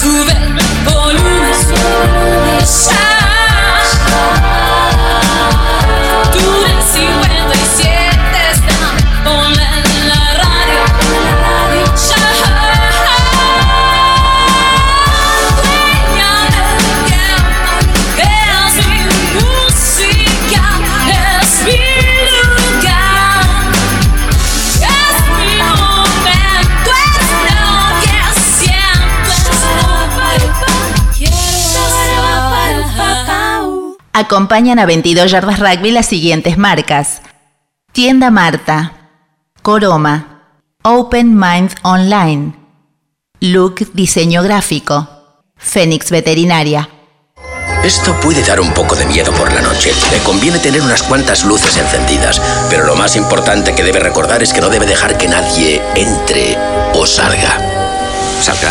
to the Acompañan a 22 Yardas Rugby las siguientes marcas. Tienda Marta, Coroma, Open Mind Online, Look Diseño Gráfico, Fénix Veterinaria. Esto puede dar un poco de miedo por la noche. Le conviene tener unas cuantas luces encendidas, pero lo más importante que debe recordar es que no debe dejar que nadie entre o salga. ¿Salga?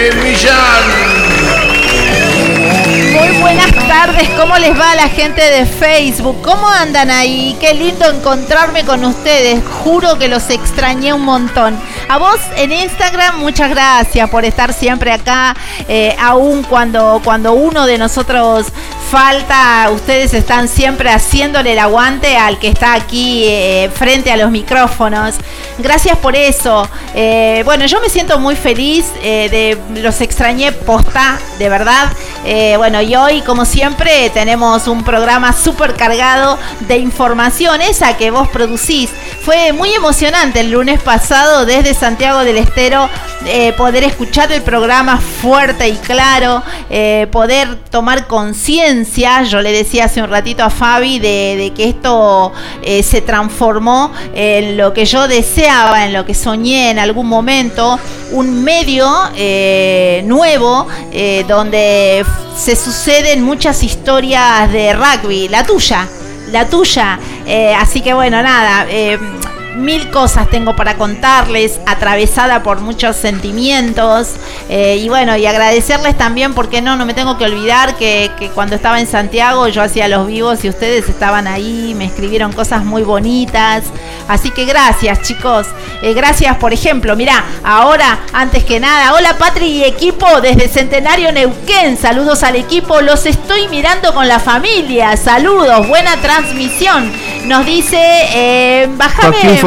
tardes, ¿cómo les va a la gente de Facebook? ¿Cómo andan ahí? Qué lindo encontrarme con ustedes. Juro que los extrañé un montón. A vos en Instagram, muchas gracias por estar siempre acá, eh, aún cuando, cuando uno de nosotros falta, ustedes están siempre haciéndole el aguante al que está aquí eh, frente a los micrófonos. Gracias por eso. Eh, bueno, yo me siento muy feliz, de los extrañé posta, de verdad. Bueno, y hoy, como siempre, tenemos un programa súper cargado de información, esa que vos producís. Fue muy emocionante el lunes pasado desde Santiago del Estero poder escuchar el programa fuerte y claro, poder tomar conciencia yo le decía hace un ratito a Fabi de, que esto eh, se transformó en lo que yo deseaba, en lo que soñé en algún momento, un medio eh, nuevo eh, donde se suceden muchas historias de rugby, la tuya, la tuya. así que bueno, nada mil cosas tengo para contarles, atravesada por muchos sentimientos. Eh, y bueno, y agradecerles también, porque no, no me tengo que olvidar que, cuando estaba en Santiago yo hacía los vivos y ustedes estaban ahí, me escribieron cosas muy bonitas. Así que gracias, chicos. Eh, gracias, por ejemplo, mirá, ahora, antes que nada, hola Patri y equipo desde Centenario Neuquén. Saludos al equipo, los estoy mirando con la familia. Saludos, buena transmisión. Nos dice, eh.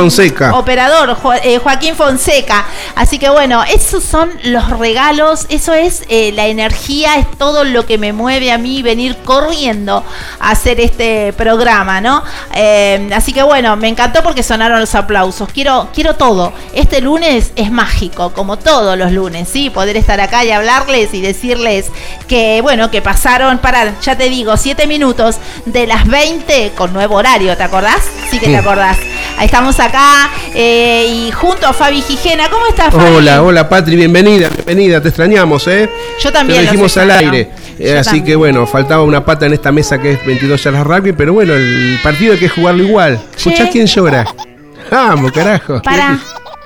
Fonseca. Operador, eh, Joaquín Fonseca. Así que bueno, esos son los regalos, eso es eh, la energía, es todo lo que me mueve a mí venir corriendo a hacer este programa, ¿no? Eh, así que bueno, me encantó porque sonaron los aplausos. Quiero, quiero todo. Este lunes es mágico, como todos los lunes, ¿sí? Poder estar acá y hablarles y decirles que, bueno, que pasaron, para, ya te digo, siete minutos de las 20 con nuevo horario, ¿te acordás? Sí que te acordás. Ahí estamos acá eh, y junto a Fabi Gijena. ¿Cómo estás, Fabi? Hola, hola, Patri, bienvenida, bienvenida. Te extrañamos, ¿eh? Yo también. Te lo dijimos al aire. Eh, así que bueno, faltaba una pata en esta mesa que es 22 yardas rugby, pero bueno, el partido hay que jugarlo igual. ¿Escuchás quién llora? Vamos, carajo. Para.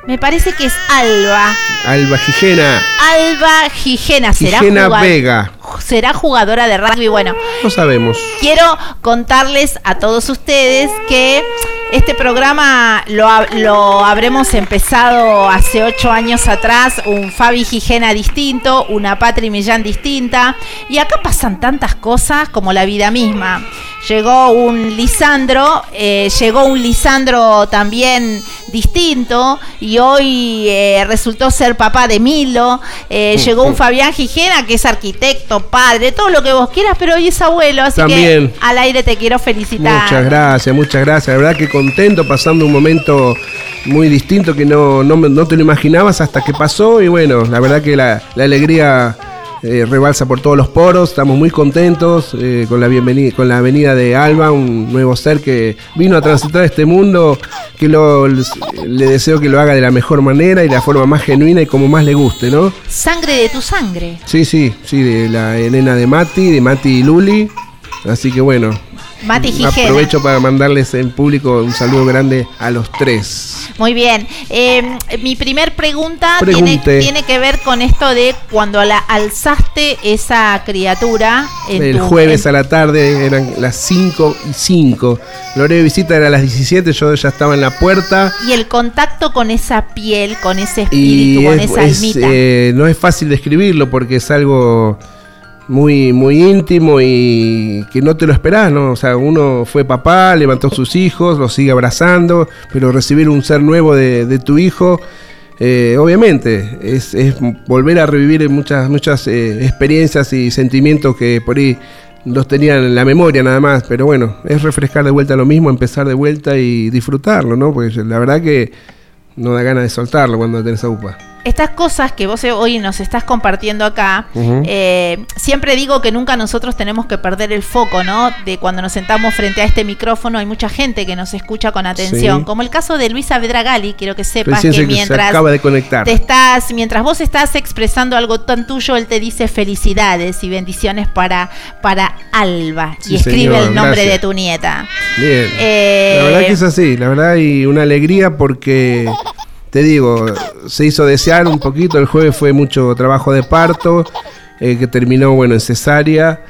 Me parece que es Alba. Alba Gijena. Alba Gijena. ¿Será Gijena Vega. ¿Será jugadora de rugby? Bueno. No sabemos. Quiero contarles a todos ustedes que Este programa lo, lo, habremos empezado hace ocho años atrás, un Fabi Gijena distinto, una Patri Millán distinta, y acá pasan tantas cosas como la vida misma. Llegó un Lisandro, eh, llegó un Lisandro también distinto, y hoy eh, resultó ser papá de Milo. Eh, llegó un Fabián Gijena, que es arquitecto, padre, todo lo que vos quieras, pero hoy es abuelo, así que al aire te quiero felicitar. Muchas gracias, muchas gracias. La verdad que contento, pasando un momento muy distinto que no, no, te lo imaginabas hasta que pasó y bueno, la verdad que la, alegría eh, rebalsa por todos los poros, estamos muy contentos eh, con, la bienvenida, con la venida de Alba, un nuevo ser que vino a transitar este mundo, que lo, le deseo que lo haga de la mejor manera y de la forma más genuina y como más le guste, ¿no? Sangre de tu sangre. Sí, sí, sí, de la nena de Mati, de Mati y Luli, así que bueno, Mati Gijena. Aprovecho para mandarles en público un saludo grande a los tres. Muy bien. Em, mi primer pregunta tiene, tiene, que ver con esto de cuando la alzaste esa criatura. El jueves a la tarde eran las 5 y 5. La hora de visita era a las 17, yo ya estaba en la puerta. Y el contacto con esa piel, con ese espíritu, con esa almita. Eh, no es fácil describirlo porque es algo muy, muy íntimo y que no te lo esperás, ¿no? O sea, uno fue papá, levantó sus hijos, los sigue abrazando, pero recibir un ser nuevo de, tu hijo, eh, obviamente, es, volver a revivir muchas, muchas eh, experiencias y sentimientos que por ahí los tenían en la memoria nada más, pero bueno, es refrescar de vuelta lo mismo, empezar de vuelta y disfrutarlo, ¿no? Porque la verdad que no da ganas de soltarlo cuando tenés a UPA estas cosas que vos hoy nos estás compartiendo acá, eh, siempre digo que nunca nosotros tenemos que perder el foco, ¿no? De cuando nos sentamos frente a este micrófono, hay mucha gente que nos escucha con atención, como el caso de Luisa Vedragali, quiero que sepas que mientras acaba de conectar. te estás, mientras vos estás expresando algo tan tuyo, él te dice felicidades y bendiciones para, para Alba y escribe el nombre de tu nieta. Bien. la verdad que es así, la verdad y una alegría porque te digo, se hizo desear un poquito. El jueves fue mucho trabajo de parto, eh, que terminó, bueno, en cesárea.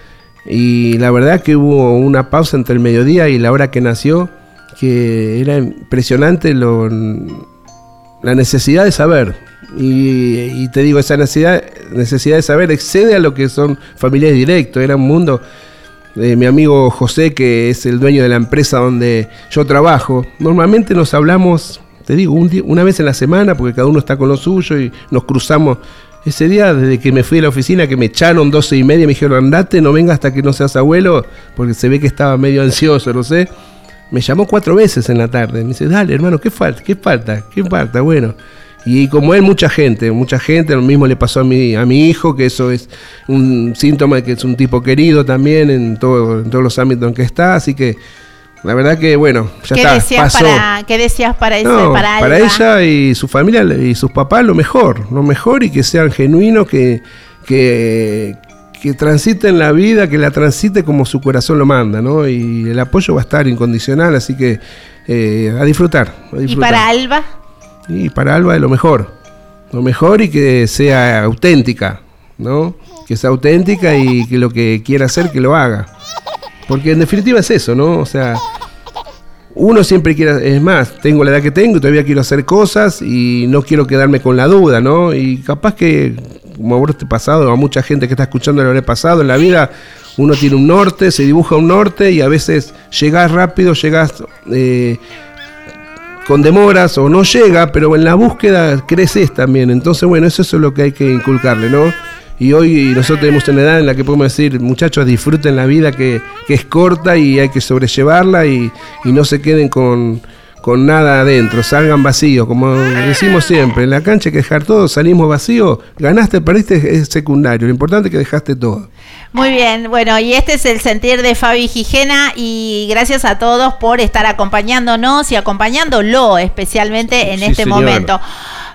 Y la verdad que hubo una pausa entre el mediodía y la hora que nació, que era impresionante lo, la necesidad de saber. Y, te digo, esa necesidad, necesidad de saber excede a lo que son familiares directos. Era un mundo. de mi amigo José, que es el dueño de la empresa donde yo trabajo, normalmente nos hablamos te digo, una vez en la semana, porque cada uno está con lo suyo y nos cruzamos. Ese día, desde que me fui a la oficina, que me echaron 12 y media, me dijeron, andate, no venga hasta que no seas abuelo, porque se ve que estaba medio ansioso, no sé. Me llamó cuatro veces en la tarde. Me dice, dale, hermano, ¿qué falta? ¿Qué falta? ¿Qué falta? Bueno. Y como él, mucha gente, mucha gente, lo mismo le pasó a mi, a mi hijo, que eso es un síntoma de que es un tipo querido también en, en todos los ámbitos en que está, así que la verdad que bueno, ya ¿Qué está. Decías Para, ¿Qué decías para, eso, para, para ella y su familia y sus papás lo mejor, lo mejor y que sean genuinos, que, que, que transiten la vida, que la transite como su corazón lo manda, ¿no? Y el apoyo va a estar incondicional, así que eh, a, disfrutar, ¿Y para Alba? Y para Alba es lo mejor, lo mejor y que sea auténtica, ¿no? Que sea auténtica y que lo que quiera hacer, que lo haga. Porque en definitiva es eso, ¿no? O sea, uno siempre quiere, es más, tengo la edad que tengo y todavía quiero hacer cosas y no quiero quedarme con la duda, ¿no? Y capaz que, como a pasado, a mucha gente que está escuchando lo he pasado, en la vida uno tiene un norte, se dibuja un norte y a veces llegás rápido, llegás eh, con demoras o no llega, pero en la búsqueda creces también. Entonces, bueno, eso es lo que hay que inculcarle, ¿no? Y hoy nosotros tenemos una edad en la que podemos decir, muchachos, disfruten la vida que, es corta y hay que sobrellevarla y, no se queden con, nada adentro, salgan vacíos, como decimos siempre, en la cancha hay que dejar todo, salimos vacíos, ganaste, perdiste, es secundario, lo importante es que dejaste todo. Muy bien, bueno, y este es el sentir de Fabi Gijena y gracias a todos por estar acompañándonos y acompañándolo especialmente en este momento.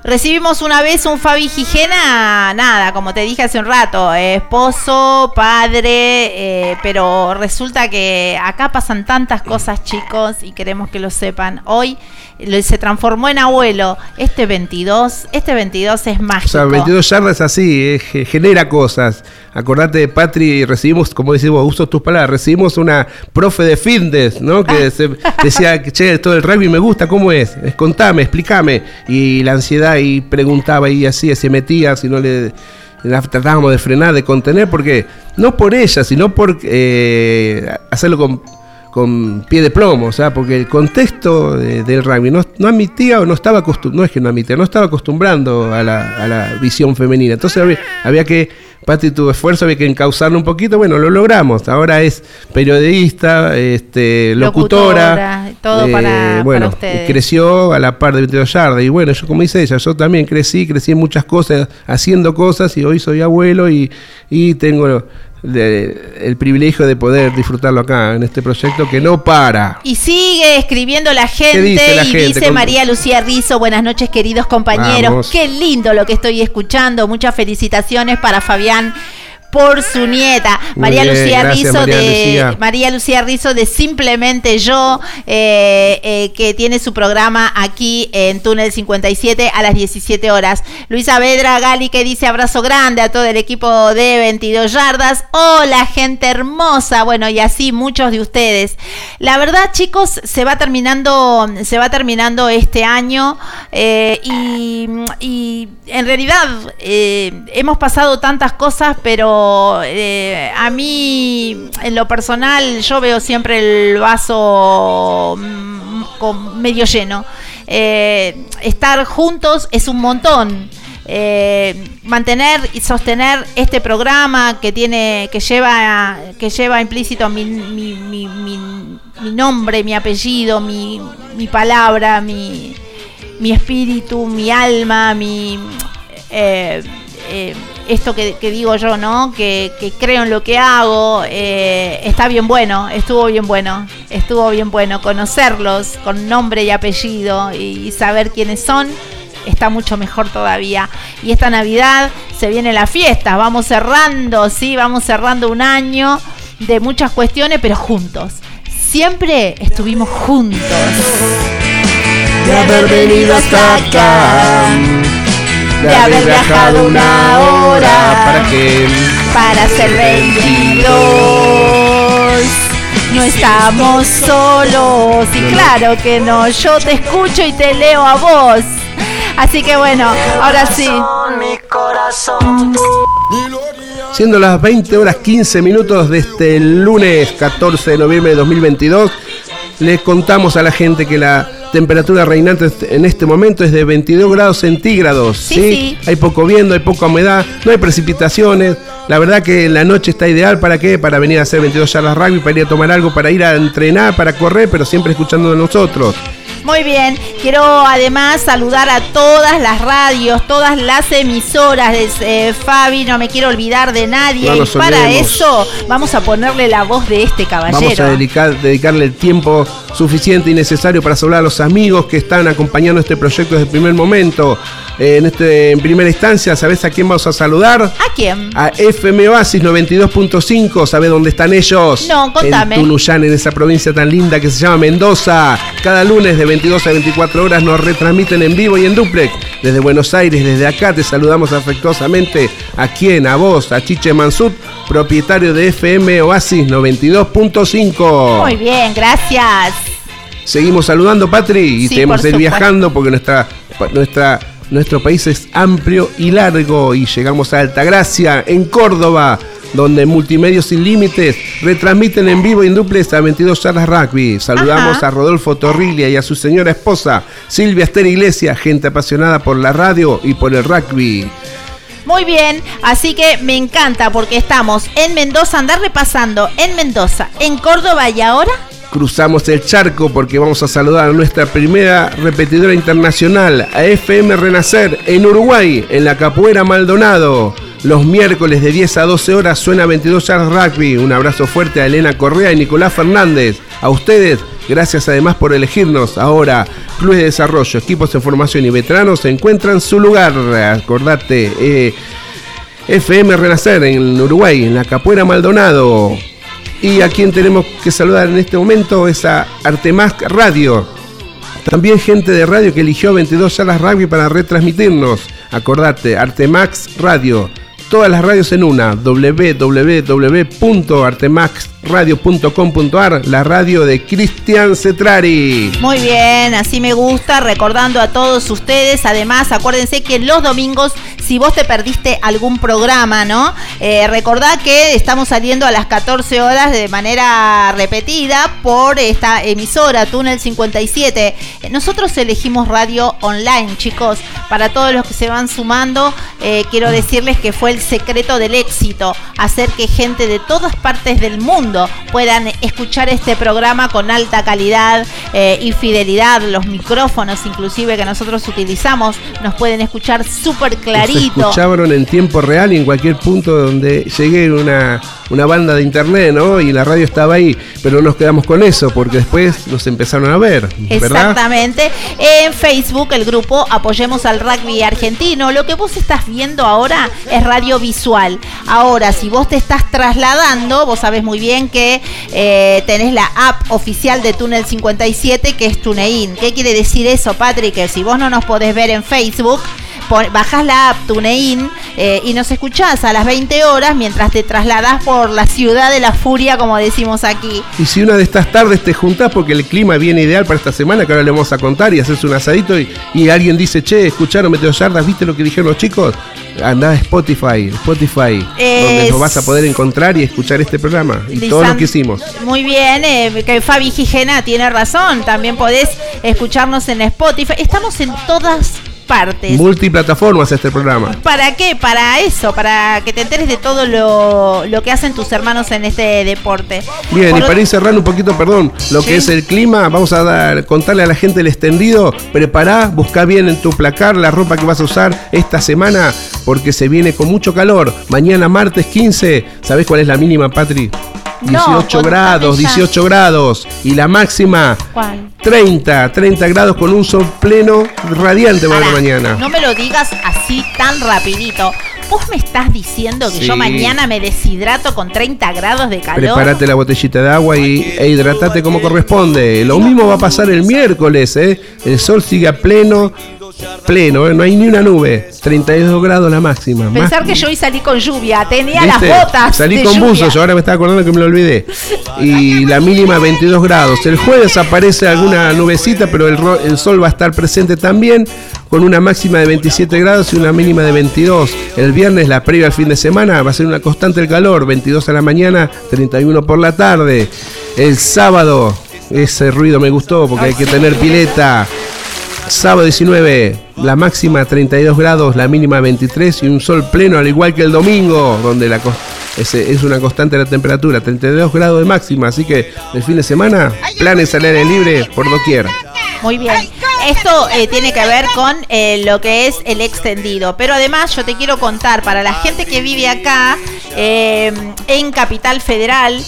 Recibimos una vez un Fabi Gijena, nada, como te dije hace un rato, esposo, padre, eh, pero resulta que acá pasan tantas cosas, chicos, y queremos que lo sepan. Hoy se transformó en abuelo. Este 22, este 22 es mágico. O sea, 22 yardas así, eh, genera cosas. Acordate de Patri, recibimos, como decimos, uso tus palabras, recibimos una profe de fitness, ¿no? Que ah. decía, che, todo el rugby me gusta, ¿cómo es? Contame, explícame. Y la ansiedad y preguntaba y así, se metía, si no le la tratábamos de frenar, de contener, porque no por ella, sino por eh, hacerlo con con pie de plomo, o sea, porque el contexto del rugby no, no, admitía o no estaba acostumbrado, no es que no admitía, no estaba acostumbrando a la, a la visión femenina. Entonces había, que, Pati tuvo esfuerzo, había que encauzarlo un poquito, bueno, lo logramos. Ahora es periodista, este, locutora, todo para, eh, bueno, creció a la par de 22 yardas. Y bueno, yo como dice ella, yo también crecí, crecí en muchas cosas, haciendo cosas y hoy soy abuelo y, y tengo el privilegio de poder disfrutarlo acá en este proyecto que no para. Y sigue escribiendo la gente y dice María Lucía Rizo, buenas noches queridos compañeros, qué lindo lo que estoy escuchando, muchas felicitaciones para Fabián por su nieta, María Lucía Rizo de María Lucía Rizo de Simplemente Yo, eh, eh, que tiene su programa aquí en Túnel 57 a las 17 horas. Luisa Vedra Gali que dice abrazo grande a todo el equipo de 22 yardas. Hola gente hermosa, bueno y así muchos de ustedes. La verdad chicos se va terminando se va terminando este año eh, y, y, en realidad hemos pasado tantas cosas pero eh, a mí, en lo personal, yo veo siempre el vaso mm, medio lleno. Eh, estar juntos es un montón. Eh, mantener y sostener este programa que tiene que lleva que lleva implícito mi, mi, nombre mi apellido mi, palabra mi, mi espíritu mi alma mi esto que, digo yo, ¿no? Que, creo en lo que hago, eh, está bien bueno, estuvo bien bueno, estuvo bien bueno conocerlos con nombre y apellido y saber quiénes son. Está mucho mejor todavía. Y esta Navidad se viene la fiesta. Vamos cerrando, sí, vamos cerrando un año de muchas cuestiones, pero juntos. Siempre estuvimos juntos. De haber acá de haber viajado una hora. ¿Para qué? Para ser 22. No estamos solos. Y claro que no, yo te escucho y te leo a vos. Así que bueno, ahora sí. Siendo las 20 horas 15 minutos de este lunes 14 de noviembre de 2022, le contamos a la gente que la temperatura reinante en este momento es de 22 grados centígrados. Sí, Hay poco viento, hay poca humedad, no hay precipitaciones. La verdad que la noche está ideal para qué? Para venir a hacer 22 charlas rugby, para ir a tomar algo, para ir a entrenar, para correr, pero siempre escuchando de nosotros. Muy bien, quiero además saludar a todas las radios, todas las emisoras de eh, Fabi, no me quiero olvidar de nadie. y para eso vamos a ponerle la voz de este caballero. Vamos a dedicar, dedicarle el tiempo suficiente y necesario para saludar a los amigos que están acompañando este proyecto desde el primer momento. Eh, en, este, en primera instancia, ¿sabes a quién vamos a saludar? ¿A quién? A FM Oasis 92.5. ¿Sabes dónde están ellos? No, contame. En Tunuyán, en esa provincia tan linda que se llama Mendoza. Cada lunes de 22 a 24 horas nos retransmiten en vivo y en duplex. Desde Buenos Aires, desde acá te saludamos afectuosamente. ¿A quién? A vos, a Chiche Mansut, propietario de FM Oasis 92.5. Muy bien, gracias. Seguimos saludando, Patri, y tenemos que ir viajando porque nuestra, nuestra, nuestro país es amplio y largo. Y llegamos a Altagracia, en Córdoba donde Multimedios Sin Límites retransmiten en vivo y en duples a 22 charlas rugby. Saludamos a Rodolfo Torrilia y a su señora esposa, Silvia Esther Iglesias, gente apasionada por la radio y por el rugby. Muy bien, así que me encanta porque estamos en Mendoza, andar repasando en Mendoza, en Córdoba y ahora cruzamos el charco porque vamos a saludar a nuestra primera repetidora internacional, a FM Renacer, en Uruguay, en la Capuera Maldonado. Los miércoles de 10 a 12 horas suena 22 Charles Rugby. Un abrazo fuerte a Elena Correa y Nicolás Fernández. A ustedes, gracias además por elegirnos. Ahora, Clubes de Desarrollo, equipos de formación y veteranos encuentran su lugar. Acordate, eh, FM Renacer en Uruguay, en la Capuera Maldonado. Y a quien tenemos que saludar en este momento es a Artemask Radio También gente de radio que eligió 22 salas rugby para retransmitirnos. Acordate, Artemax Radio. Todas las radios en una, www.artemax radio.com.ar, la radio de Cristian Cetrari. Muy bien, así me gusta, recordando a todos ustedes. Además, acuérdense que los domingos, si vos te perdiste algún programa, ¿no? Eh, recordá que estamos saliendo a las 14 horas de manera repetida por esta emisora, Túnel 57. Nosotros elegimos radio online, chicos. Para todos los que se van sumando, eh, quiero decirles que fue el secreto del éxito, hacer que gente de todas partes del mundo puedan escuchar este programa con alta calidad eh, y fidelidad. Los micrófonos inclusive que nosotros utilizamos nos pueden escuchar súper clarito. Nos escucharon en tiempo real y en cualquier punto donde llegue una, una banda de internet, ¿no? Y la radio estaba ahí, pero no nos quedamos con eso porque después nos empezaron a ver. Exactamente. En Facebook, el grupo Apoyemos al Rugby Argentino. Lo que vos estás viendo ahora es radio visual. Ahora, si vos te estás trasladando, vos sabés muy bien que eh, tenés la app oficial de Túnel 57 que es TuneIn. ¿Qué quiere decir eso, Patrick? Que si vos no nos podés ver en Facebook, bajás la app TuneIn eh, y nos escuchás a las 20 horas mientras te trasladás por la ciudad de la furia, como decimos aquí. Y si una de estas tardes te juntás porque el clima viene ideal para esta semana, que ahora le vamos a contar, y haces un asadito y, alguien dice, che, escucharon Meteo Yardas, ¿viste lo que dijeron los chicos? Andá a Spotify, Spotify, donde lo vas a poder encontrar y escuchar este programa y todo lo que hicimos. Muy bien, eh, que Fabi Gijena tiene razón, también podés escucharnos en Spotify. Estamos en todas partes. Multiplataformas este programa. ¿Para qué? Para eso, para que te enteres de todo lo, que hacen tus hermanos en este deporte. Bien, y para ir cerrando un poquito, perdón, lo que es el clima, vamos a dar, contarle a la gente el extendido. Prepará, busca bien en tu placar la ropa que vas a usar esta semana, porque se viene con mucho calor. Mañana martes 15, ¿sabés cuál es la mínima, Patri? 18 grados, 18 grados. Y la máxima, 30, 30 grados con un sol pleno radiante para mañana. No me lo digas así tan rapidito. ¿Vos me estás diciendo que yo mañana me deshidrato con 30 grados de calor? Prepárate la botellita de agua y, e hidratate como corresponde. Lo mismo va a pasar el miércoles, ¿eh? El sol sigue a pleno, pleno, ¿eh? no hay ni una nube. 32 grados la máxima. Pensar que yo hoy salí con lluvia, tenía las botas. Salí con buzos, ahora me estaba acordando que me lo olvidé. Y la mínima 22 grados. El jueves aparece alguna nubecita, pero el, el sol va a estar presente también, con una máxima de 27 grados y una mínima de 22. El viernes, la previa al fin de semana, va a ser una constante el calor, 22 a la mañana, 31 por la tarde. El sábado, ese ruido me gustó porque hay que tener pileta. Sábado 19, la máxima 32 grados, la mínima 23 y un sol pleno al igual que el domingo, donde la es, es una constante la temperatura, 32 grados de máxima, así que el fin de semana, planes al aire libre por doquier. Muy bien. Esto eh, tiene que ver con eh, lo que es el extendido. Pero además yo te quiero contar, para la gente que vive acá, eh, en Capital Federal,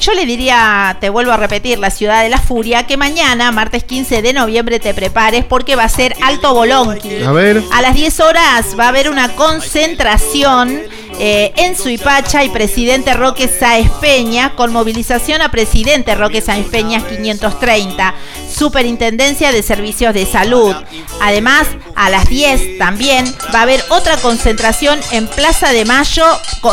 yo le diría, te vuelvo a repetir, la ciudad de la furia, que mañana, martes 15 de noviembre, te prepares porque va a ser Alto Bolonqui. A ver. A las 10 horas va a haber una concentración eh, en Suipacha y presidente Roque Sáez Peña, con movilización a presidente Roque Sáez Peña 530, Superintendencia de Servicios de Salud. Además, a las 10 también va a haber otra concentración en Plaza de Mayo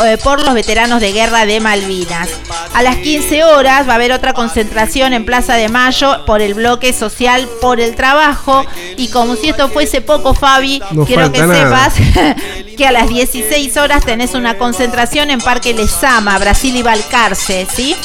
eh, por los veteranos de guerra de Malvinas. A las 15 horas va a haber otra concentración en Plaza de Mayo por el bloque social por el trabajo. Y como si esto fuese poco, Fabi, quiero que sepas que a las 16 horas tenés una concentración en Parque Lesama, Brasil y Balcarce, ¿sí?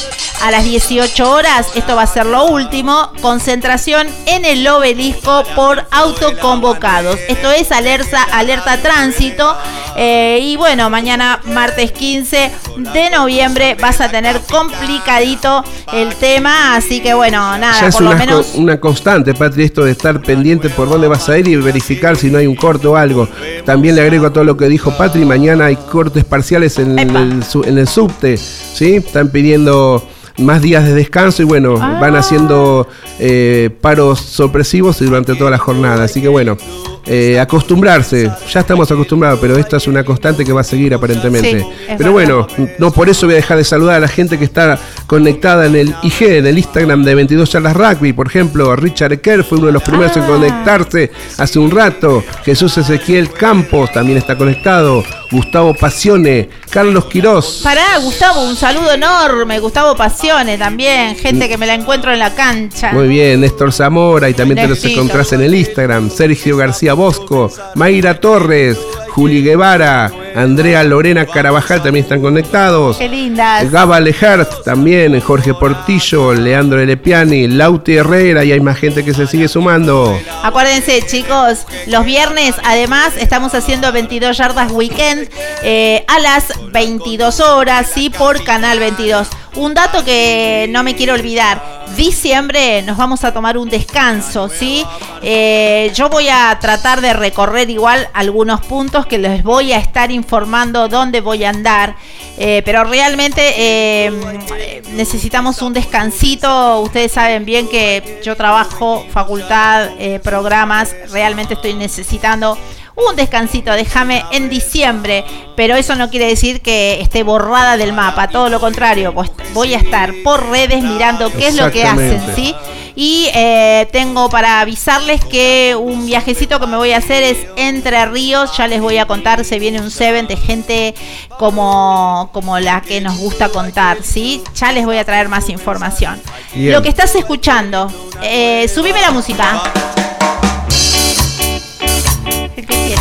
A las 18 horas, esto va a ser lo último, concentración en el obelisco por autoconvocados. Esto es alerta, alerta tránsito. Eh, y bueno, mañana martes 15 de noviembre vas a tener complicadito el tema, así que bueno, nada, por lo menos... una constante, Patri, esto de estar pendiente por dónde vas a ir y verificar si no hay un corte o algo. También le agrego a todo lo que dijo Patri, mañana hay cortes parciales en, el, en el subte, ¿sí? Están pidiendo más días de descanso y bueno, van ah. haciendo eh, paros sorpresivos durante toda la jornada. Así que bueno, eh, acostumbrarse. Ya estamos acostumbrados, pero esto es una constante que va a seguir aparentemente. pero bueno, no por eso voy a dejar de saludar a la gente que está conectada en el IG, en el Instagram de 22 charlas rugby. Por ejemplo, Richard Kerr fue uno de los primeros en ah. conectarse hace un rato. Jesús Ezequiel Campos también está conectado. Gustavo Pasione, Carlos Quirós. Pará, Gustavo, un saludo enorme. Gustavo Pasione también, gente que me la encuentro en la cancha. Muy bien, Néstor Zamora y también te los encontrás en el Instagram. Sergio García Bosco, Mayra Torres, Juli Guevara, Andrea Lorena Carabajal también están conectados. Qué lindas. Gaba Lejart también, Jorge Portillo, Leandro Elepiani, Lauti Herrera y hay más gente que se sigue sumando. Acuérdense, chicos, los viernes además estamos haciendo 22 yardas weekend eh, a las 22 horas, sí, por Canal 22. Un dato que no me quiero olvidar. Diciembre nos vamos a tomar un descanso, ¿sí? Eh, yo voy a tratar de recorrer igual algunos puntos que les voy a estar informando dónde voy a andar. Eh, pero realmente eh, necesitamos un descansito. Ustedes saben bien que yo trabajo, facultad, programas. Realmente estoy necesitando un descansito, déjame en diciembre, pero eso no quiere decir que esté borrada del mapa, todo lo contrario, pues voy a estar por redes mirando qué es lo que hacen, ¿sí? Y eh, tengo para avisarles que un viajecito que me voy a hacer es Entre Ríos, ya les voy a contar, se viene un seven de gente como, como la que nos gusta contar, ¿sí? Ya les voy a traer más información. Lo que estás escuchando, eh, subime la música.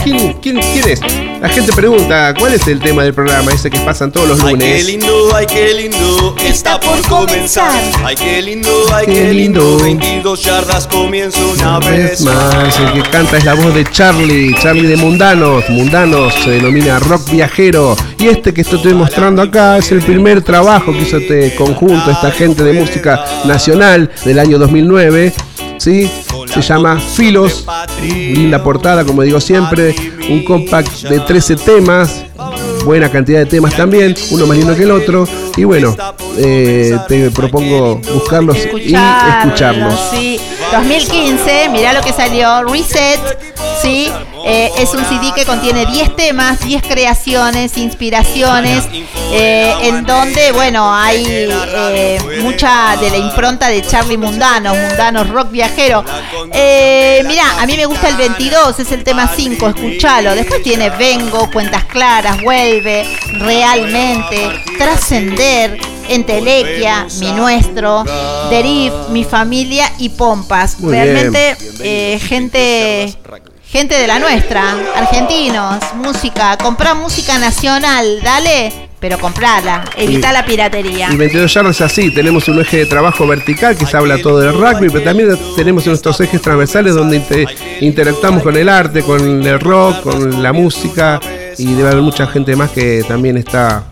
¿Quién, quién, es? La gente pregunta, ¿cuál es el tema del programa ese que pasan todos los lunes? Ay, qué lindo, ay, qué lindo, está por comenzar. Ay, qué lindo, ay, qué, lindo, 22 yardas comienza una, vez más. El que canta es la voz de Charlie, Charlie de Mundanos. Mundanos se denomina rock viajero. Y este que estoy mostrando acá es el primer trabajo que hizo este conjunto, esta gente de música nacional del año 2009. ¿Sí? Se llama Filos, linda portada, como digo siempre, un compact de 13 temas, buena cantidad de temas también, uno más lindo que el otro. Y bueno, eh, te propongo buscarlos y escucharlos. Sí, 2015, mirá lo que salió, Reset, sí, eh, es un CD que contiene 10 temas, 10 creaciones, inspiraciones, eh, en donde, bueno, hay eh, mucha de la impronta de Charlie Mundano, Mundano Rock Viajero. mira, a mí me gusta el 22, es el tema 5, escúchalo. Después tiene Vengo, Cuentas Claras, Vuelve, Realmente, Trascender, Entelequia, Mi Nuestro, Derif, Mi Familia y Pompas. Realmente, gente gente de la nuestra, argentinos, música, comprá música nacional, dale, pero comprala, evita la piratería. Y 22 yardas es así, tenemos un eje de trabajo vertical que se habla todo del rugby, pero también tenemos nuestros ejes transversales donde interactuamos con el arte, con el rock, con la música y debe haber mucha gente más que también está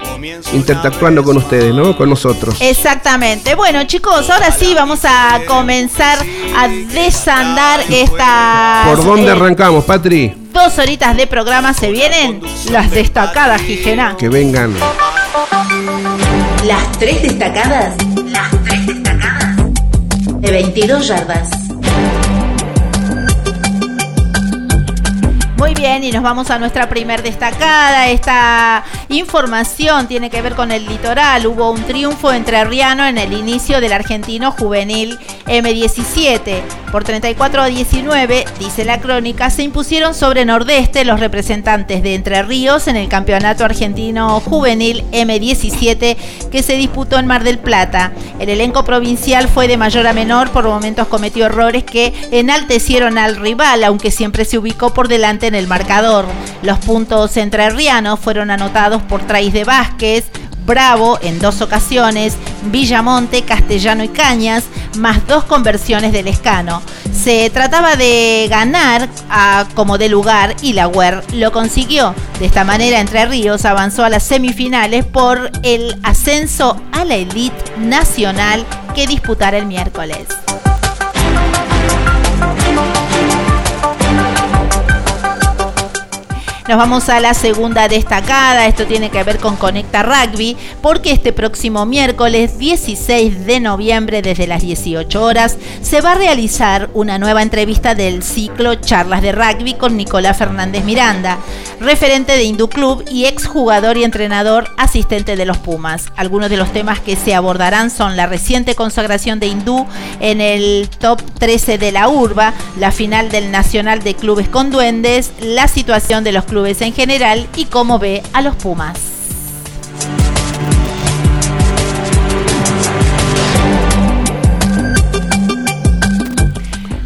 interactuando con ustedes, ¿no? Con nosotros. Exactamente. Bueno, chicos, ahora sí vamos a comenzar a desandar esta. ¿Por dónde eh, arrancamos, Patri? Dos horitas de programa se vienen las destacadas, Gijena. Que vengan. Las tres destacadas. Las tres destacadas. De 22 yardas. Muy bien, y nos vamos a nuestra primer destacada. Esta información tiene que ver con el litoral. Hubo un triunfo entre Riano en el inicio del argentino juvenil M17. Por 34 a 19, dice la crónica, se impusieron sobre Nordeste los representantes de Entre Ríos en el Campeonato Argentino Juvenil M17 que se disputó en Mar del Plata. El elenco provincial fue de mayor a menor, por momentos cometió errores que enaltecieron al rival, aunque siempre se ubicó por delante en el marcador. Los puntos entrerrianos fueron anotados por Traís de Vázquez, Bravo en dos ocasiones, Villamonte, Castellano y Cañas, más dos conversiones del Escano. Se trataba de ganar a como de lugar y la UER lo consiguió. De esta manera, Entre Ríos avanzó a las semifinales por el ascenso a la elite nacional que disputará el miércoles. Nos vamos a la segunda destacada. Esto tiene que ver con Conecta Rugby, porque este próximo miércoles 16 de noviembre, desde las 18 horas, se va a realizar una nueva entrevista del ciclo Charlas de Rugby con Nicolás Fernández Miranda, referente de Hindu Club y exjugador y entrenador asistente de los Pumas. Algunos de los temas que se abordarán son la reciente consagración de Hindú en el top 13 de la urba, la final del Nacional de Clubes con Duendes, la situación de los clubes en general y cómo ve a los Pumas.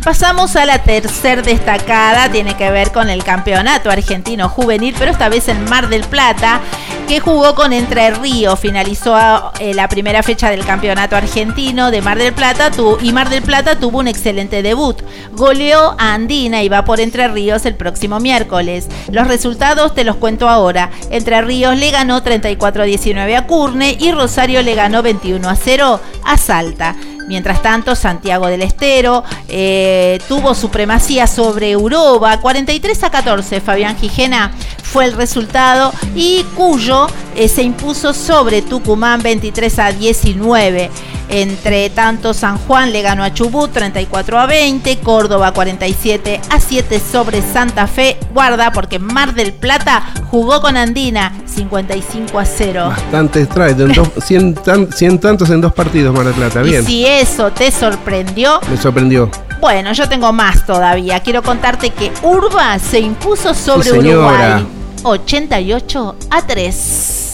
Pasamos a la tercer destacada, tiene que ver con el campeonato argentino juvenil, pero esta vez en Mar del Plata, que jugó con Entre Ríos. Finalizó eh, la primera fecha del campeonato argentino de Mar del Plata y Mar del Plata tuvo un excelente debut. Goleó a Andina y va por Entre Ríos el próximo miércoles. Los resultados te los cuento ahora. Entre Ríos le ganó 34 a 19 a Curne y Rosario le ganó 21 a 0 a Salta. Mientras tanto, Santiago del Estero eh, tuvo supremacía sobre Europa, 43 a 14. Fabián Gijena fue el resultado y Cuyo eh, se impuso sobre Tucumán 23 a 19. Entre tanto, San Juan le ganó a Chubut 34 a 20, Córdoba 47 a 7 sobre Santa Fe. Guarda porque Mar del Plata jugó con Andina 55 a 0. Bastante strike, 100, tantos en dos partidos Mar del Plata, bien. Y si eso te sorprendió. Me sorprendió. Bueno, yo tengo más todavía. Quiero contarte que Urba se impuso sobre Uruguay 88 a 3.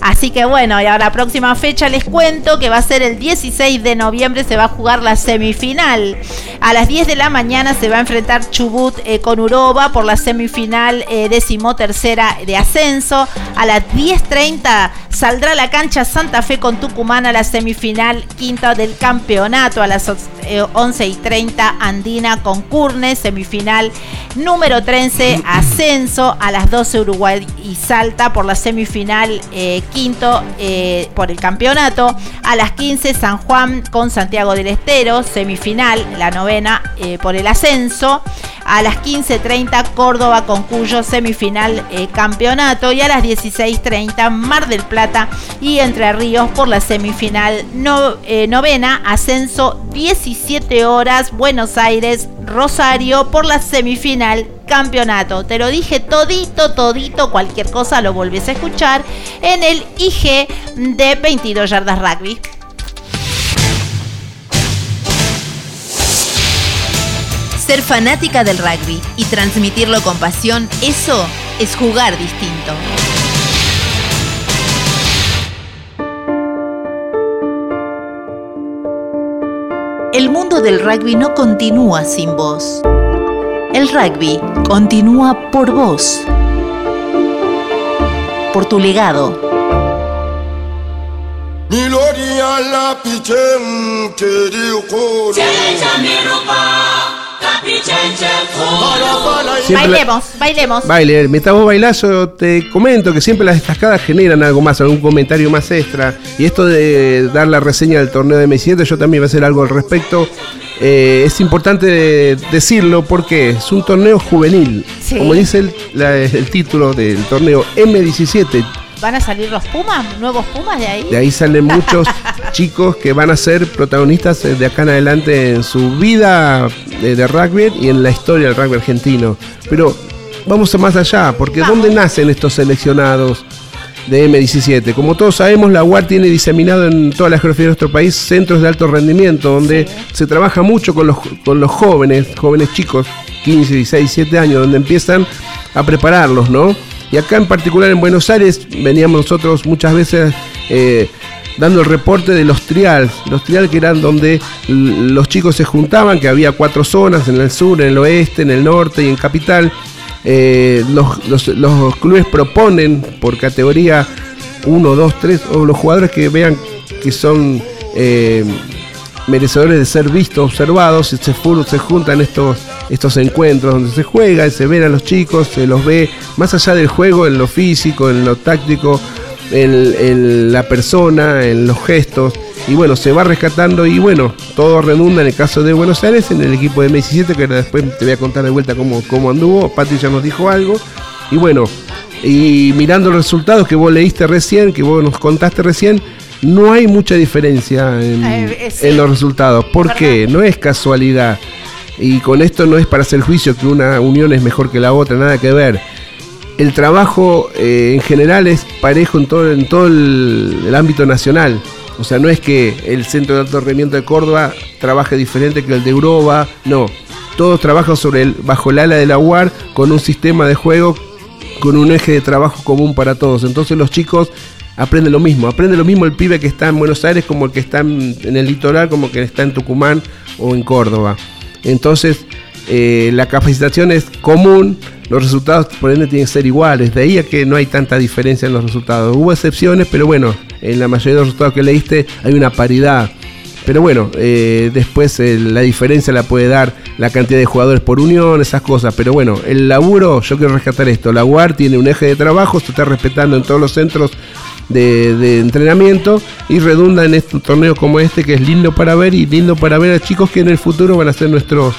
Así que bueno, y a la próxima fecha les cuento que va a ser el 16 de noviembre, se va a jugar la semifinal. A las 10 de la mañana se va a enfrentar Chubut eh, con Uroba por la semifinal eh, decimotercera de ascenso. A las 10.30 saldrá la cancha Santa Fe con Tucumán a la semifinal quinta del campeonato. A las 11 y 30 Andina con Curne, semifinal número 13, ascenso. A las 12 Uruguay y Salta por la semifinal eh, quinto eh, por el campeonato. A las 15 San Juan con Santiago del Estero, semifinal, la novena eh, por el ascenso. A las 15.30 Córdoba con Cuyo, semifinal, campeonato. Y a las 16.30 Mar del Plata y Entre Ríos por la semifinal novena, ascenso 17 horas, Buenos Aires, Rosario por la semifinal campeonato. Te lo dije todito, todito, cualquier cosa lo volvés a escuchar en el IG de 22 yardas rugby. Ser fanática del rugby y transmitirlo con pasión, eso es jugar distinto. El mundo del rugby no continúa sin vos. El rugby continúa por vos, por tu legado. bailemos, bailemos. Baile, metamos bailazo, te comento que siempre las destacadas generan algo más, algún comentario más extra. Y esto de dar la reseña del torneo de M7, yo también voy a hacer algo al respecto. Eh, es importante decirlo porque es un torneo juvenil. Como dice el título del torneo M17 ¿Van a salir los Pumas? ¿Nuevos Pumas de ahí? De ahí salen muchos chicos que van a ser protagonistas de acá en adelante en su vida de, rugby y en la historia del rugby argentino. Pero vamos a más allá, porque ¿dónde nacen estos seleccionados? De M17. Como todos sabemos, la UAR tiene diseminado en toda la geografía de nuestro país centros de alto rendimiento, donde se trabaja mucho con los, con los jóvenes, jóvenes chicos, 15, 16, 17 años, donde empiezan a prepararlos, ¿no? Y acá en particular en Buenos Aires veníamos nosotros muchas veces eh, dando el reporte de los trials, los trials que eran donde los chicos se juntaban, que había cuatro zonas, en el sur, en el oeste, en el norte y en capital. Eh, los, clubes proponen por categoría 1, 2, 3, o los jugadores que vean que son eh, merecedores de ser vistos, observados, se, se juntan estos, estos encuentros donde se juega y se ven a los chicos, se los ve más allá del juego, en lo físico, en lo táctico, en, la persona, en los gestos. Y bueno, se va rescatando y bueno, todo redunda en el caso de Buenos Aires, en el equipo de M17, que después te voy a contar de vuelta cómo, cómo anduvo. Pati ya nos dijo algo. Y bueno, y mirando los resultados que vos leíste recién, que vos nos contaste recién, no hay mucha diferencia en, eh, los resultados. ¿Por qué? No es casualidad. Y con esto no es para hacer juicio que una unión es mejor que la otra, nada que ver. El trabajo eh, en general es parejo en todo, el, ámbito nacional. O sea, no es que el Centro de Alto de Córdoba trabaje diferente que el de Europa, no. Todos trabajan sobre bajo el ala de la UAR con un sistema de juego, con un eje de trabajo común para todos. Entonces los chicos aprenden lo mismo. Aprende lo mismo el pibe que está en Buenos Aires como el que está en el litoral, como el que está en Tucumán o en Córdoba. Entonces, eh, la capacitación es común, los resultados por ende tienen que ser iguales. De ahí a que no hay tanta diferencia en los resultados. Hubo excepciones, pero bueno, en la mayoría de los resultados que leíste hay una paridad. Pero bueno, eh, después eh, la diferencia la puede dar la cantidad de jugadores por unión, esas cosas. Pero bueno, el laburo, yo quiero rescatar esto. La UAR tiene un eje de trabajo, se está respetando en todos los centros de, entrenamiento y redunda en este torneo como este que es lindo para ver y lindo para ver a chicos que en el futuro van a ser nuestros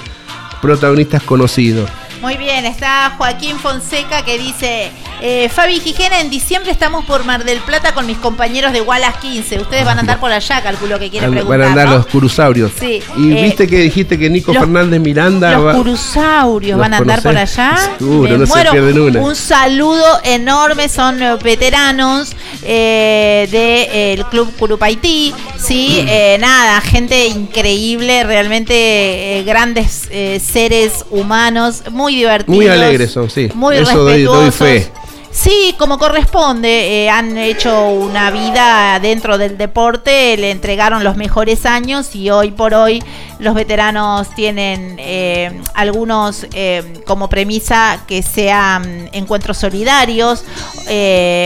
protagonistas conocidos. Muy bien, está Joaquín Fonseca que dice, eh, Fabi Gijena, en diciembre estamos por Mar del Plata con mis compañeros de Wallace 15. Ustedes van a andar por allá, calculo que quieren preguntar. Van a andar los curusaurios. Sí. Y eh, viste que dijiste que Nico Fernández Miranda... Los curusaurios van a andar por allá. Seguro, no se pierden una. Un saludo enorme, son veteranos eh, del Club Curupaití. Sí, mm. nada, gente increíble, realmente grandes seres humanos, muy muy divertidos. Muy alegres son, sí. Muy Eso doy, fe. Sí, como corresponde, eh, han hecho una vida dentro del deporte, le entregaron los mejores años y hoy por hoy los veteranos tienen eh, algunos eh, como premisa que sean encuentros solidarios,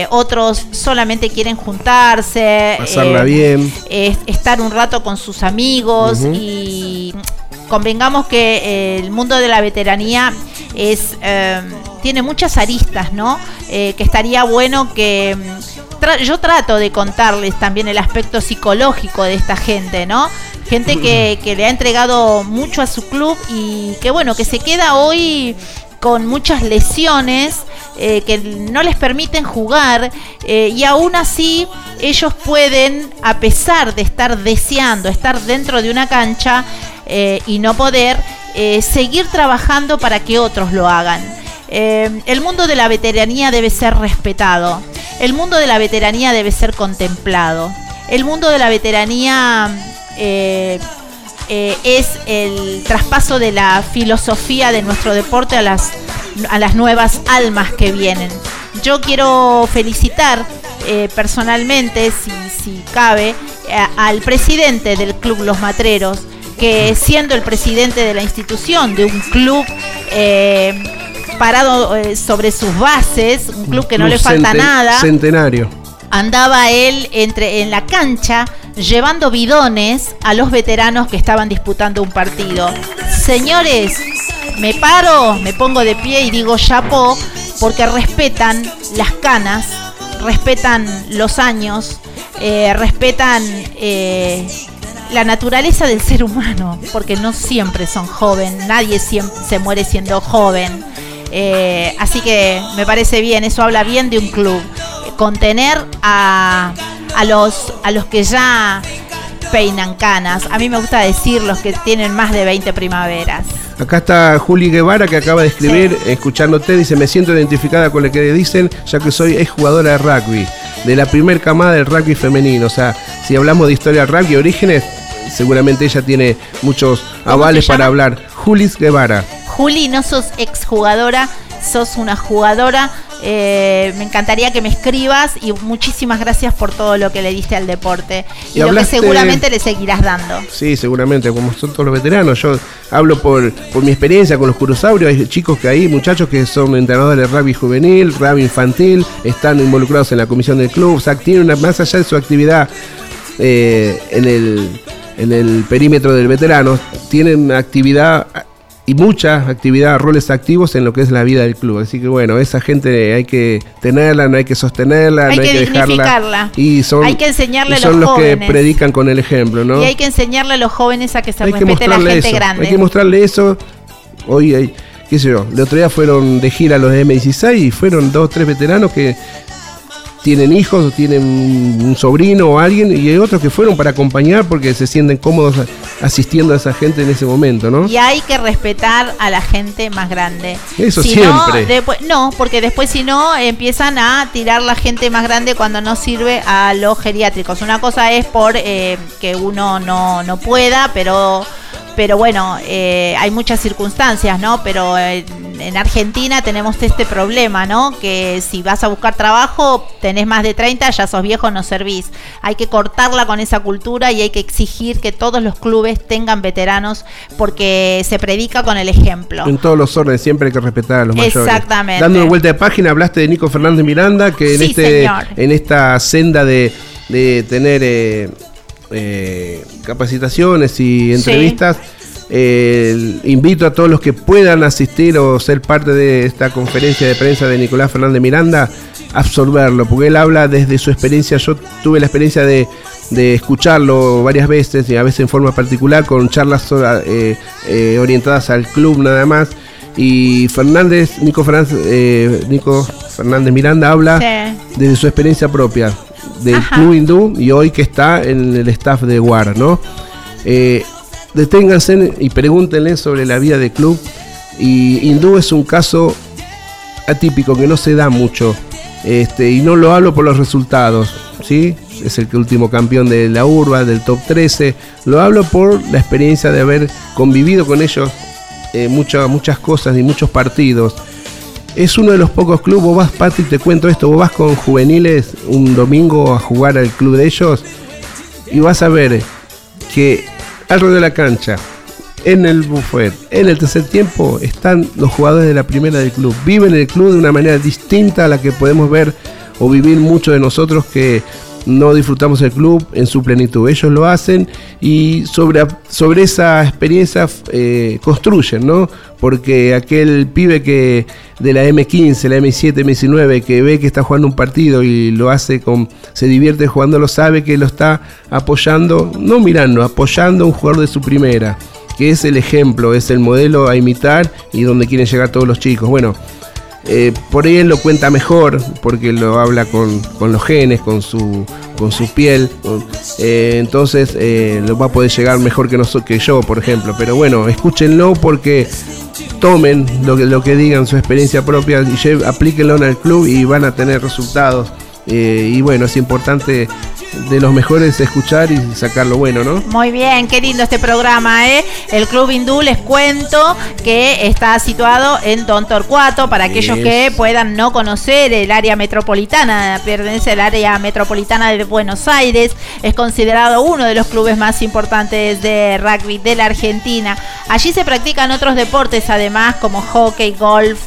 otros solamente quieren juntarse, pasarla bien, estar un rato con sus amigos y convengamos que el mundo de la veteranía es em, tiene muchas aristas, ¿no? Eh, que estaría bueno que mm, yo trato de contarles también el aspecto psicológico de esta gente, ¿no? Gente que, le ha entregado mucho a su club y que bueno, que se queda hoy con muchas lesiones eh, que no les permiten jugar eh, y aún así ellos pueden, a pesar de estar deseando estar dentro de una cancha y no poder, eh, seguir trabajando para que otros lo hagan. Eh, el mundo de la veteranía debe ser respetado. El mundo de la veteranía debe ser contemplado. El mundo de la veteranía eh, es el traspaso de la filosofía de nuestro deporte a las, a las nuevas almas que vienen. Yo quiero felicitar personalmente, si, si cabe, al presidente del Club Los Matreros, que siendo el presidente de la institución, de un club eh, parado eh, sobre sus bases, un club que no le falta nada. Centenario. Andaba él entre, en la cancha llevando bidones a los veteranos que estaban disputando un partido. Señores, me paro, me pongo de pie y digo chapó porque respetan las canas, respetan los años, eh, respetan la naturaleza del ser humano, porque no siempre son jóvenes, nadie se muere siendo joven. Eh, así que me parece bien, eso habla bien de un club. Contener a, a, los, a los que ya peinan canas. A mí me gusta decir los que tienen más de 20 primaveras. Acá está Juli Guevara que acaba de escribir, escuchándote, dice, me siento identificada con lo que dicen, ya que soy exjugadora de rugby, de la primer camada del rugby femenino. O sea, si hablamos de historia del rugby, orígenes, seguramente ella tiene muchos avales para hablar. Julis Guevara. Juli, no sos exjugadora, sos una jugadora. Eh, me encantaría que me escribas y muchísimas gracias por todo lo que le diste al deporte y, lo que seguramente le seguirás dando. Sí, seguramente, como son todos los veteranos. Yo hablo por, por mi experiencia con los curosaurios. Hay chicos que hay, muchachos que son entrenadores de rugby juvenil, rugby infantil, están involucrados en la comisión del club. O sea, tienen una, más allá de su actividad eh, en el en el perímetro del veterano, tienen actividad y mucha actividad, roles activos en lo que es la vida del club. Así que bueno, esa gente hay que tenerla, no hay que sostenerla, hay no hay que, dejarla. Y son, hay que enseñarle a los, los que predican con el ejemplo, ¿no? Y hay que enseñarle a los jóvenes a que se respete la gente grande. Hay que mostrarle eso. Hoy hay qué sé yo, el otro día fueron de gira los de M16 y fueron dos o tres veteranos que tienen hijos o tienen un sobrino o alguien y hay otros que fueron para acompañar porque se sienten cómodos asistiendo a esa gente en ese momento, ¿no? Y hay que respetar a la gente más grande. Eso siempre. No, porque después si no empiezan a tirar la gente más grande cuando no sirve a los geriátricos. Una cosa es por eh, que uno no, no pueda, pero pero bueno, eh, hay muchas circunstancias, ¿no? Pero en, Argentina tenemos este problema, ¿no? Que si vas a buscar trabajo, tenés más de 30, ya sos viejo, no servís. Hay que cortarla con esa cultura y hay que exigir que todos los clubes tengan veteranos porque se predica con el ejemplo. En todos los órdenes siempre hay que respetar a los mayores. Exactamente. Dando una vuelta de página, hablaste de Nico Fernández Miranda, que en, este, en esta senda de, tener... Eh, eh, capacitaciones y entrevistas. Eh, invito a todos los que puedan asistir o ser parte de esta conferencia de prensa de Nicolás Fernández Miranda, absorberlo, porque él habla desde su experiencia. Yo tuve la experiencia de, escucharlo varias veces y a veces en forma particular con charlas eh, orientadas al club nada más. Y Fernández, Nico Fernández, Nico Fernández Miranda habla desde su experiencia propia del Club Hindú y hoy que está en el staff de War, ¿no? Eh, deténganse y pregúntenle sobre la vida del club. Y Hindú es un caso atípico que no se da mucho. Este, y no lo hablo por los resultados, ¿sí? Es el último campeón de la urba, del top 13. Lo hablo por la experiencia de haber convivido con ellos eh, muchas, muchas cosas y muchos partidos es uno de los pocos clubes, vos vas, Pati, te cuento esto, vos vas con juveniles un domingo a jugar al club de ellos y vas a ver que alrededor de la cancha, en el buffet, en el tercer tiempo, están los jugadores de la primera del club. Viven el club de una manera distinta a la que podemos ver o vivir muchos de nosotros que no disfrutamos el club en su plenitud. Ellos lo hacen y sobre, sobre esa experiencia eh, construyen, ¿no? Porque aquel pibe que de la M15, la M7, M19, que ve que está jugando un partido y lo hace con, se divierte jugando, lo sabe que lo está apoyando, no mirando, apoyando a un jugador de su primera, que es el ejemplo, es el modelo a imitar y donde quieren llegar todos los chicos. Bueno, eh, por ahí él lo cuenta mejor, porque lo habla con, los genes, con su, con su piel. Eh, entonces eh, lo va a poder llegar mejor que, que yo, por ejemplo. Pero bueno, escúchenlo porque tomen lo que, lo que digan, su experiencia propia, y aplíquenlo en el club y van a tener resultados. y bueno, es importante de los mejores escuchar y sacar lo bueno, ¿no? Muy bien, qué lindo este programa, ¿eh? El Club Hindú, les cuento que está situado en Don Torcuato, para aquellos que puedan no conocer el área metropolitana, pertenece al área metropolitana de Buenos Aires, es considerado uno de los clubes más importantes de rugby de la Argentina. Allí se practican otros deportes, además, como hockey, golf,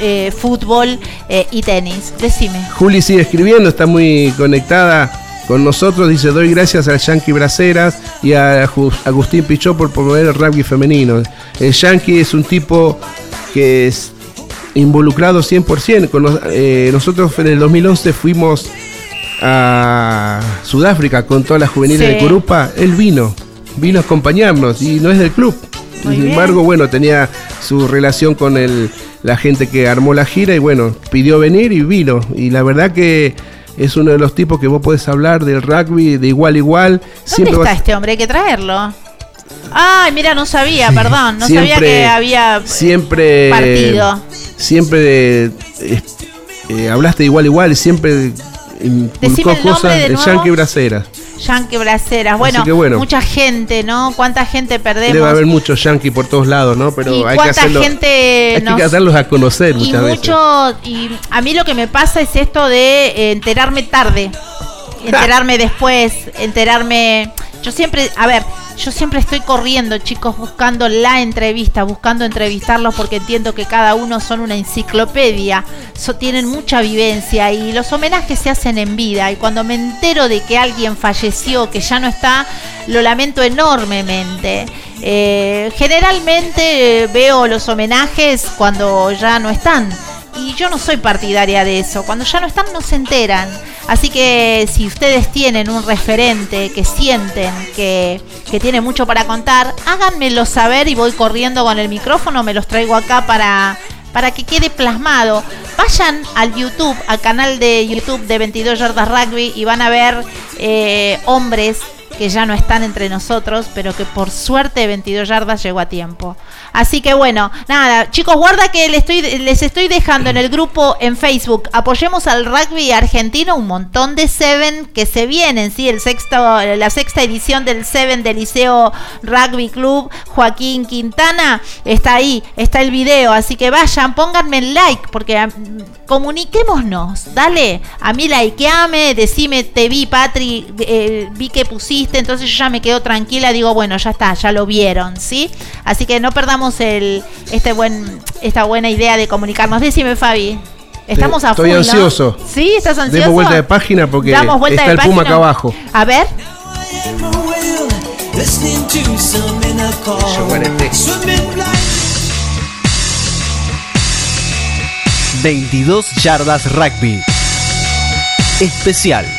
eh, fútbol eh, y tenis. Decime. Juli sigue escribiendo, está muy conectada con nosotros. Dice, doy gracias al Yankee Braceras y a Agustín Pichó por promover el rugby femenino. El Yankee es un tipo que es involucrado 100%. Con eh, nosotros en el 2011 fuimos a Sudáfrica con todas las juveniles de Corupa. Él vino, vino a acompañarnos y no es del club. Sin embargo, bueno, tenía su relación con el, la gente que armó la gira y bueno, pidió venir y vino. Y la verdad que es uno de los tipos que vos podés hablar del rugby de igual a igual. ¿Dónde está este hombre? Hay que traerlo. Ay, mira, no sabía, perdón, no sabía que había siempre, partido. Siempre eh, eh, hablaste de igual a igual, siempre inculcó cosas de Yankee Braceras. Yankee Braceras. Bueno, mucha gente, ¿no? ¿Cuánta gente perdemos? Debe haber muchos Yankee por todos lados, ¿no? Pero hay que hacerlo, gente hay que hacerlos a conocer muchas y mucho, Y a mí lo que me pasa es esto de eh, enterarme tarde, enterarme después, enterarme... Yo siempre, a ver, yo siempre estoy corriendo, chicos, buscando la entrevista, buscando entrevistarlos porque entiendo que cada uno son una enciclopedia, tienen mucha vivencia y los homenajes se hacen en vida. Y cuando me entero de que alguien falleció, que ya no está, lo lamento enormemente. Eh, generalmente eh, veo los homenajes cuando ya no están y yo no soy partidaria de eso. Cuando ya no están no se enteran. Así que si ustedes tienen un referente que sienten que, que tiene mucho para contar, háganmelo saber y voy corriendo con el micrófono, me los traigo acá para para que quede plasmado. Vayan al YouTube, al canal de YouTube de 22 Yardas Rugby y van a ver eh, hombres que ya no están entre nosotros, pero que por suerte 22 yardas llegó a tiempo. Así que bueno, nada, chicos, guarda que les estoy, dejando en el grupo en Facebook. Apoyemos al rugby argentino, un montón de Seven que se vienen, sí, el sexto, la sexta edición del Seven del Liceo Rugby Club Joaquín Quintana está ahí, está el video, así que vayan, pónganme el like, porque comuniquémonos, dale, a mí likeame, decime, te vi, Patri, eh, vi que pusiste, entonces yo ya me quedo tranquila, digo, bueno, ya está, ya lo vieron, ¿sí? Así que no perdamos el, este buen, esta buena idea de comunicarnos. Decime, Fabi. Estamos a Estoy ansioso. ¿Sí? ¿Estás ansioso? Demos vuelta de página porque está el Puma acá abajo. A ver. 22 yardas rugby. Especial.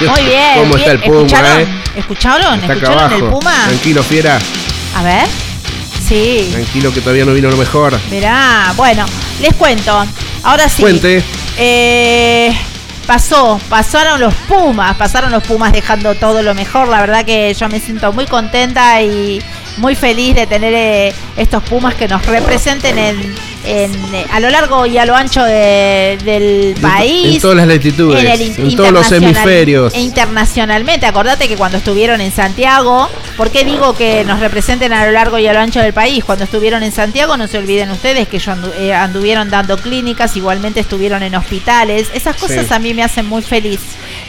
Muy bien. ¿Cómo está el Puma, ¿Escucharon? eh? ¿Escucharon? Está acá ¿Escucharon abajo. el Puma? Tranquilo, fiera. A ver. Sí. Tranquilo que todavía no vino lo mejor. Verá. Bueno, les cuento. Ahora sí. Cuente. Eh, pasó, pasaron los Pumas, pasaron los Pumas dejando todo lo mejor. La verdad que yo me siento muy contenta y muy feliz de tener eh, estos Pumas que nos representen en, en, eh, a lo largo y a lo ancho de- del país. En todas las latitudes. en, el En, todos los hemisferios. e internacionalmente. Acordate que cuando estuvieron en Santiago, ¿por qué digo que nos representen a lo largo y a lo ancho del país? Cuando estuvieron en Santiago, no se olviden ustedes que ellos andu- eh, anduvieron dando clínicas, igualmente estuvieron en hospitales. Esas cosas Sí. a mí me hacen muy feliz.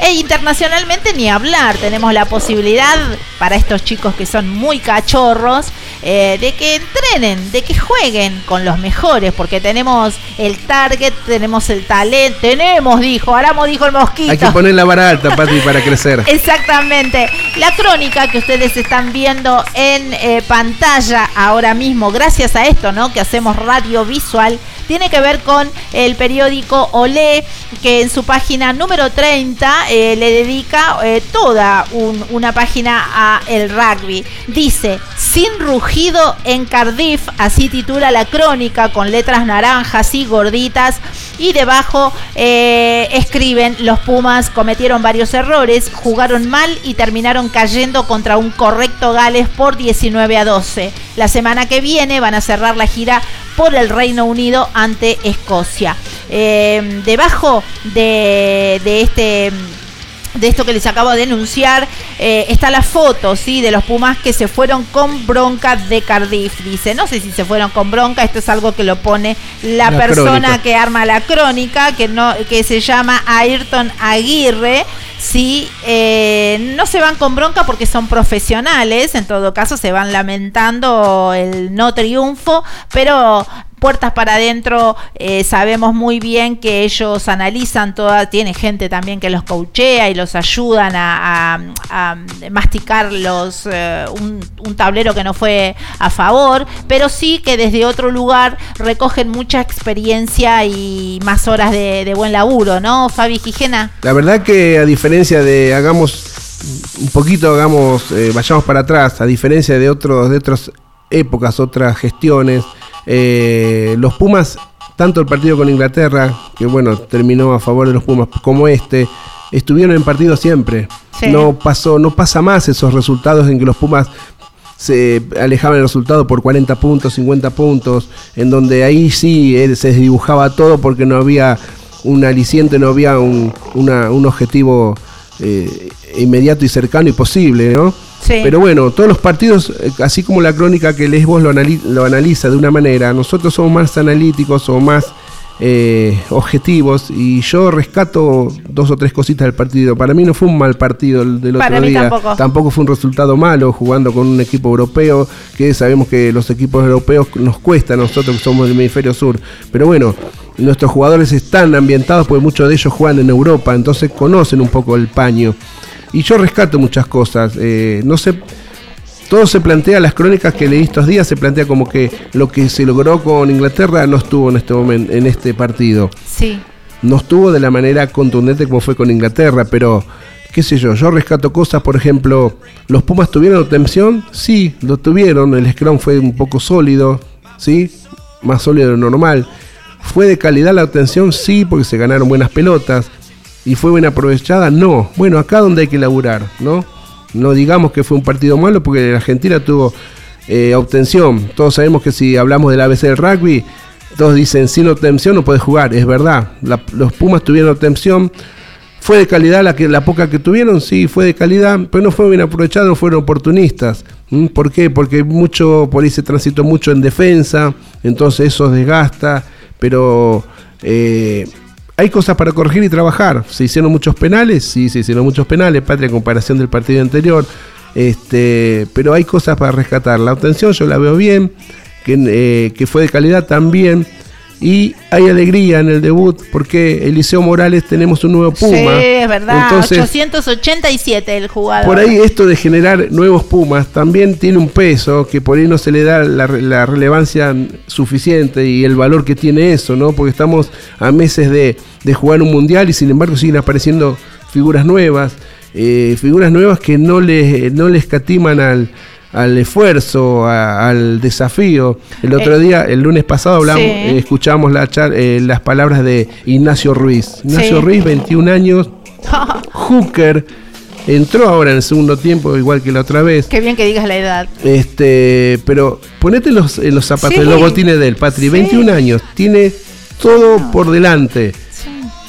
E internacionalmente ni hablar, tenemos la posibilidad para estos chicos que son muy cachorros eh, de que entrenen, de que jueguen con los mejores, porque tenemos el target, tenemos el talento, tenemos, dijo, Aramo dijo el mosquito. Hay que poner la vara alta, Patri, para crecer. Exactamente. La crónica que ustedes están viendo en eh, pantalla ahora mismo, gracias a esto, ¿no? Que hacemos radio visual, tiene que ver con el periódico Olé, que en su página número 30 eh, le dedica eh, toda un- una página a el rugby. Dice, sin rugido en Cardiff, así titula la crónica con letras naranjas y gorditas. Y debajo eh, escriben, los Pumas cometieron varios errores, jugaron mal y terminaron cayendo contra un correcto Gales por 19 a 12. La semana que viene van a cerrar la gira por el Reino Unido ante Escocia. Eh, debajo de, de este de esto que les acabo de denunciar, eh, está la foto, ¿sí? De los Pumas que se fueron con bronca de Cardiff, dice. No sé si se fueron con bronca, esto es algo que lo pone la, La persona crónica. que arma la crónica, que, no, que se llama Ayrton Aguirre. Sí, eh, no se van con bronca porque son profesionales, en todo caso se van lamentando el no triunfo, pero puertas para adentro, eh, sabemos muy bien que ellos analizan toda, tiene gente también que los coachea y los ayudan a, a- masticar los, eh, un, tablero que no fue a favor, pero sí que desde otro lugar recogen mucha experiencia y más horas de, de buen laburo, ¿no, Fabi Gijena? La verdad que a diferencia de hagamos un poquito hagamos eh, vayamos para atrás, a diferencia de otros de otras épocas, otras gestiones, eh, los Pumas tanto el partido con Inglaterra, que bueno, terminó a favor de los Pumas, como este, estuvieron en partido siempre. Sí. No pasó, no pasa más esos resultados en que los Pumas se alejaban el resultado por 40 puntos, 50 puntos, en donde ahí sí eh, se desdibujaba todo porque no había un aliciente, no había un, una- un objetivo eh, inmediato y cercano y posible, ¿no? Sí. Pero bueno, todos los partidos, eh, así como la crónica que lees vos lo, anali- lo analiza de una manera, nosotros somos más analíticos o más eh, objetivos y yo rescato dos o tres cositas del partido. Para mí no fue un mal partido el del Para otro mí día. tampoco. fue un resultado malo jugando con un equipo europeo, que sabemos que los equipos europeos nos cuesta a nosotros que somos del hemisferio sur. Pero bueno, nuestros jugadores están ambientados porque muchos de ellos juegan en Europa, entonces conocen un poco el paño. Y yo rescato muchas cosas. Eh, no sé, todo se plantea, las crónicas que leí estos días se plantea como que lo que se logró con Inglaterra no estuvo en este momento, en este partido. Sí. No estuvo de la manera contundente como fue con Inglaterra, pero qué sé yo, yo rescato cosas, por ejemplo, ¿los Pumas tuvieron obtención? Sí, lo tuvieron, el scrum fue un poco sólido, ¿sí? Más sólido de lo normal. ¿Fue de calidad la obtención? Sí, porque se ganaron buenas pelotas. ¿Y fue bien aprovechada? No. Bueno, acá donde hay que laburar, ¿no? No digamos que fue un partido malo porque la Argentina tuvo eh, obtención. Todos sabemos que si hablamos del ABC del rugby, todos dicen sin obtención no puedes jugar. Es verdad. los Pumas tuvieron obtención. ¿Fue de calidad la, que, la poca que tuvieron? Sí, fue de calidad, pero no fue bien aprovechado, fueron oportunistas. ¿Mm? ¿Por qué? Porque mucho, por ahí se transitó mucho en defensa, entonces eso desgasta, pero eh, hay cosas para corregir y trabajar. Se hicieron muchos penales, sí, se hicieron muchos penales, patria comparación del partido anterior. Este, pero hay cosas para rescatar. La obtención yo la veo bien, que, eh, que fue de calidad también. Y hay alegría en el debut porque Eliseo Morales tenemos un nuevo Puma. Sí, es verdad. 887 el jugador. Por ahí esto de generar nuevos Pumas también tiene un peso que por ahí no se le da la, relevancia suficiente y el valor que tiene eso, ¿no? Porque estamos a meses de, jugar un mundial y sin embargo siguen apareciendo figuras nuevas. Eh, figuras nuevas que no le, no le escatiman al, al esfuerzo, al desafío. El otro eh, día, el lunes pasado, hablamos, eh, escuchamos la eh, las palabras de Ignacio Ruiz. Ignacio Ruiz, 21 años, hooker. Entró ahora en el segundo tiempo, igual que la otra vez. Qué bien que digas la edad. Este, pero ponete los, en los zapatos, sí. los botines de él, Patri. 21 años, tiene todo por delante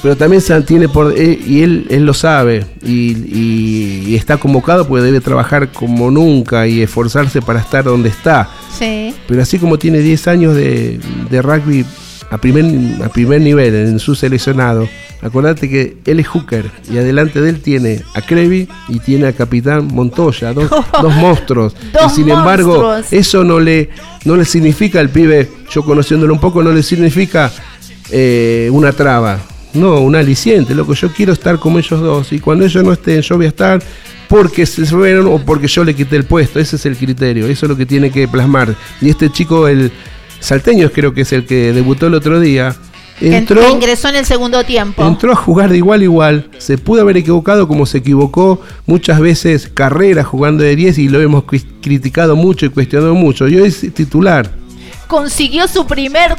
pero también se tiene por eh, y él, él lo sabe y, está convocado porque debe trabajar como nunca y esforzarse para estar donde está. Sí. Pero así como tiene 10 años de, rugby a primer, a primer nivel en su seleccionado, acordate que él es hooker y adelante de él tiene a Crevi y tiene a Capitán Montoya, dos, monstruos. y sin embargo, eso no le, no le significa al pibe, yo conociéndolo un poco, no le significa eh, una traba no, un aliciente, loco. Yo quiero estar como ellos dos. Y cuando ellos no estén, yo voy a estar porque se fueron o porque yo le quité el puesto. Ese es el criterio. Eso es lo que tiene que plasmar. Y este chico, el salteño, creo que es el que debutó el otro día. Entró, ingresó en el segundo tiempo. Entró a jugar de igual a igual. Se pudo haber equivocado como se equivocó muchas veces Carrera jugando de 10 y lo hemos criticado mucho y cuestionado mucho. Yo es titular. Consiguió su primer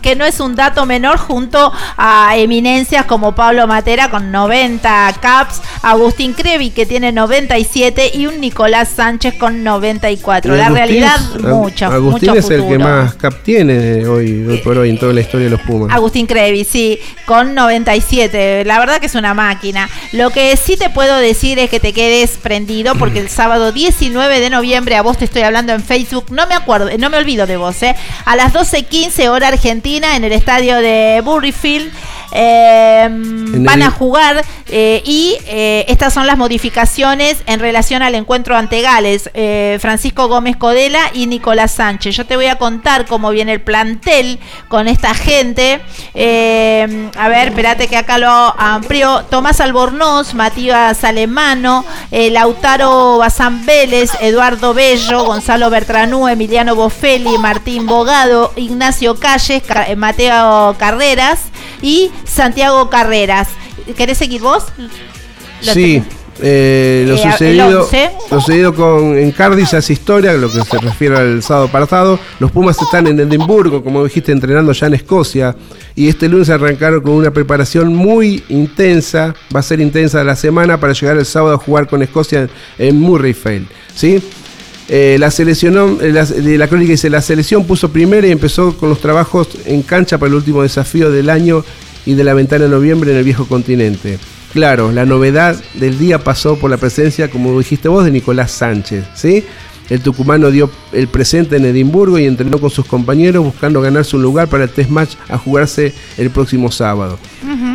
que no es un dato menor, junto a eminencias como Pablo Matera con 90 caps, Agustín Crevi que tiene 97 y un Nicolás Sánchez con 94. la realidad, mucho. Agustín es el que más cap tiene hoy, por hoy en toda la historia de los Pumas. Agustín Crevi, sí, con 97. La verdad que es una máquina. Lo que sí te puedo decir es que te quedes prendido porque el sábado 19 de noviembre, a vos te estoy hablando en Facebook, no me acuerdo, no me olvido de vos, ¿eh? A las 12.15 horas Argentina en el estadio de Burryfield. Eh, van a jugar eh, y eh, estas son las modificaciones en relación al encuentro ante Gales. Francisco Gómez Codela y Nicolás Sánchez. Yo te voy a contar cómo viene el plantel con esta gente. a ver, espérate que acá lo amplió. Tomás Albornoz, Matías Alemano, Lautaro Bazán Vélez, Eduardo Bello, Gonzalo Bertranú, Emiliano Bofelli, Martín Bogado, Ignacio Calles, Mateo Carreras y Santiago Carreras. ¿Querés seguir vos? sí. Eh, lo, eh, sucedido, lo sucedido con en Cardiff es historia, lo que se refiere al sábado pasado. Los Pumas están en Edimburgo, como dijiste, entrenando ya en Escocia. Y este lunes arrancaron con una preparación muy intensa, va a ser intensa la semana para llegar el sábado a jugar con Escocia en Murrayfield. ¿sí? Eh, la selección, la, la crónica dice, la selección puso primera y empezó con los trabajos en cancha para el último desafío del año y de la ventana de noviembre en el viejo continente. Claro, la novedad del día pasó por la presencia, como dijiste vos, de Nicolás Sánchez, ¿sí? El tucumano dio el presente en Edimburgo y entrenó con sus compañeros buscando ganarse un lugar para el test match a jugarse el próximo sábado.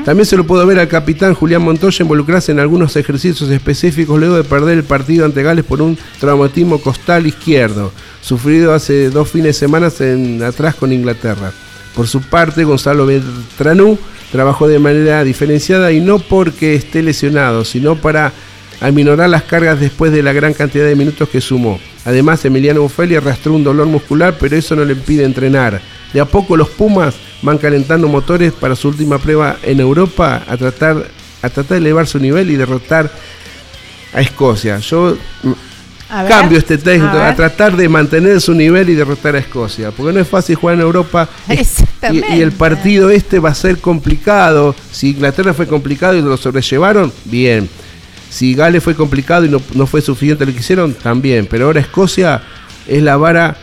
También se lo pudo ver al capitán Julián Montoya involucrarse en algunos ejercicios específicos luego de perder el partido ante Gales por un traumatismo costal izquierdo, sufrido hace dos fines de semana en, atrás con Inglaterra. Por su parte, Gonzalo Beltranú trabajó de manera diferenciada y no porque esté lesionado, sino para aminorar las cargas después de la gran cantidad de minutos que sumó. Además, Emiliano Buffelli arrastró un dolor muscular, pero eso no le impide entrenar. De a poco los Pumas van calentando motores para su última prueba en Europa a tratar, a tratar de elevar su nivel y derrotar a Escocia. Yo cambio este texto a, tratar de mantener su nivel y derrotar a Escocia, porque no es fácil jugar en Europa y, y, el partido este va a ser complicado. Si Inglaterra fue complicado y lo sobrellevaron, bien. Si Gales fue complicado y no, fue suficiente lo que hicieron, también. Pero ahora Escocia es la vara,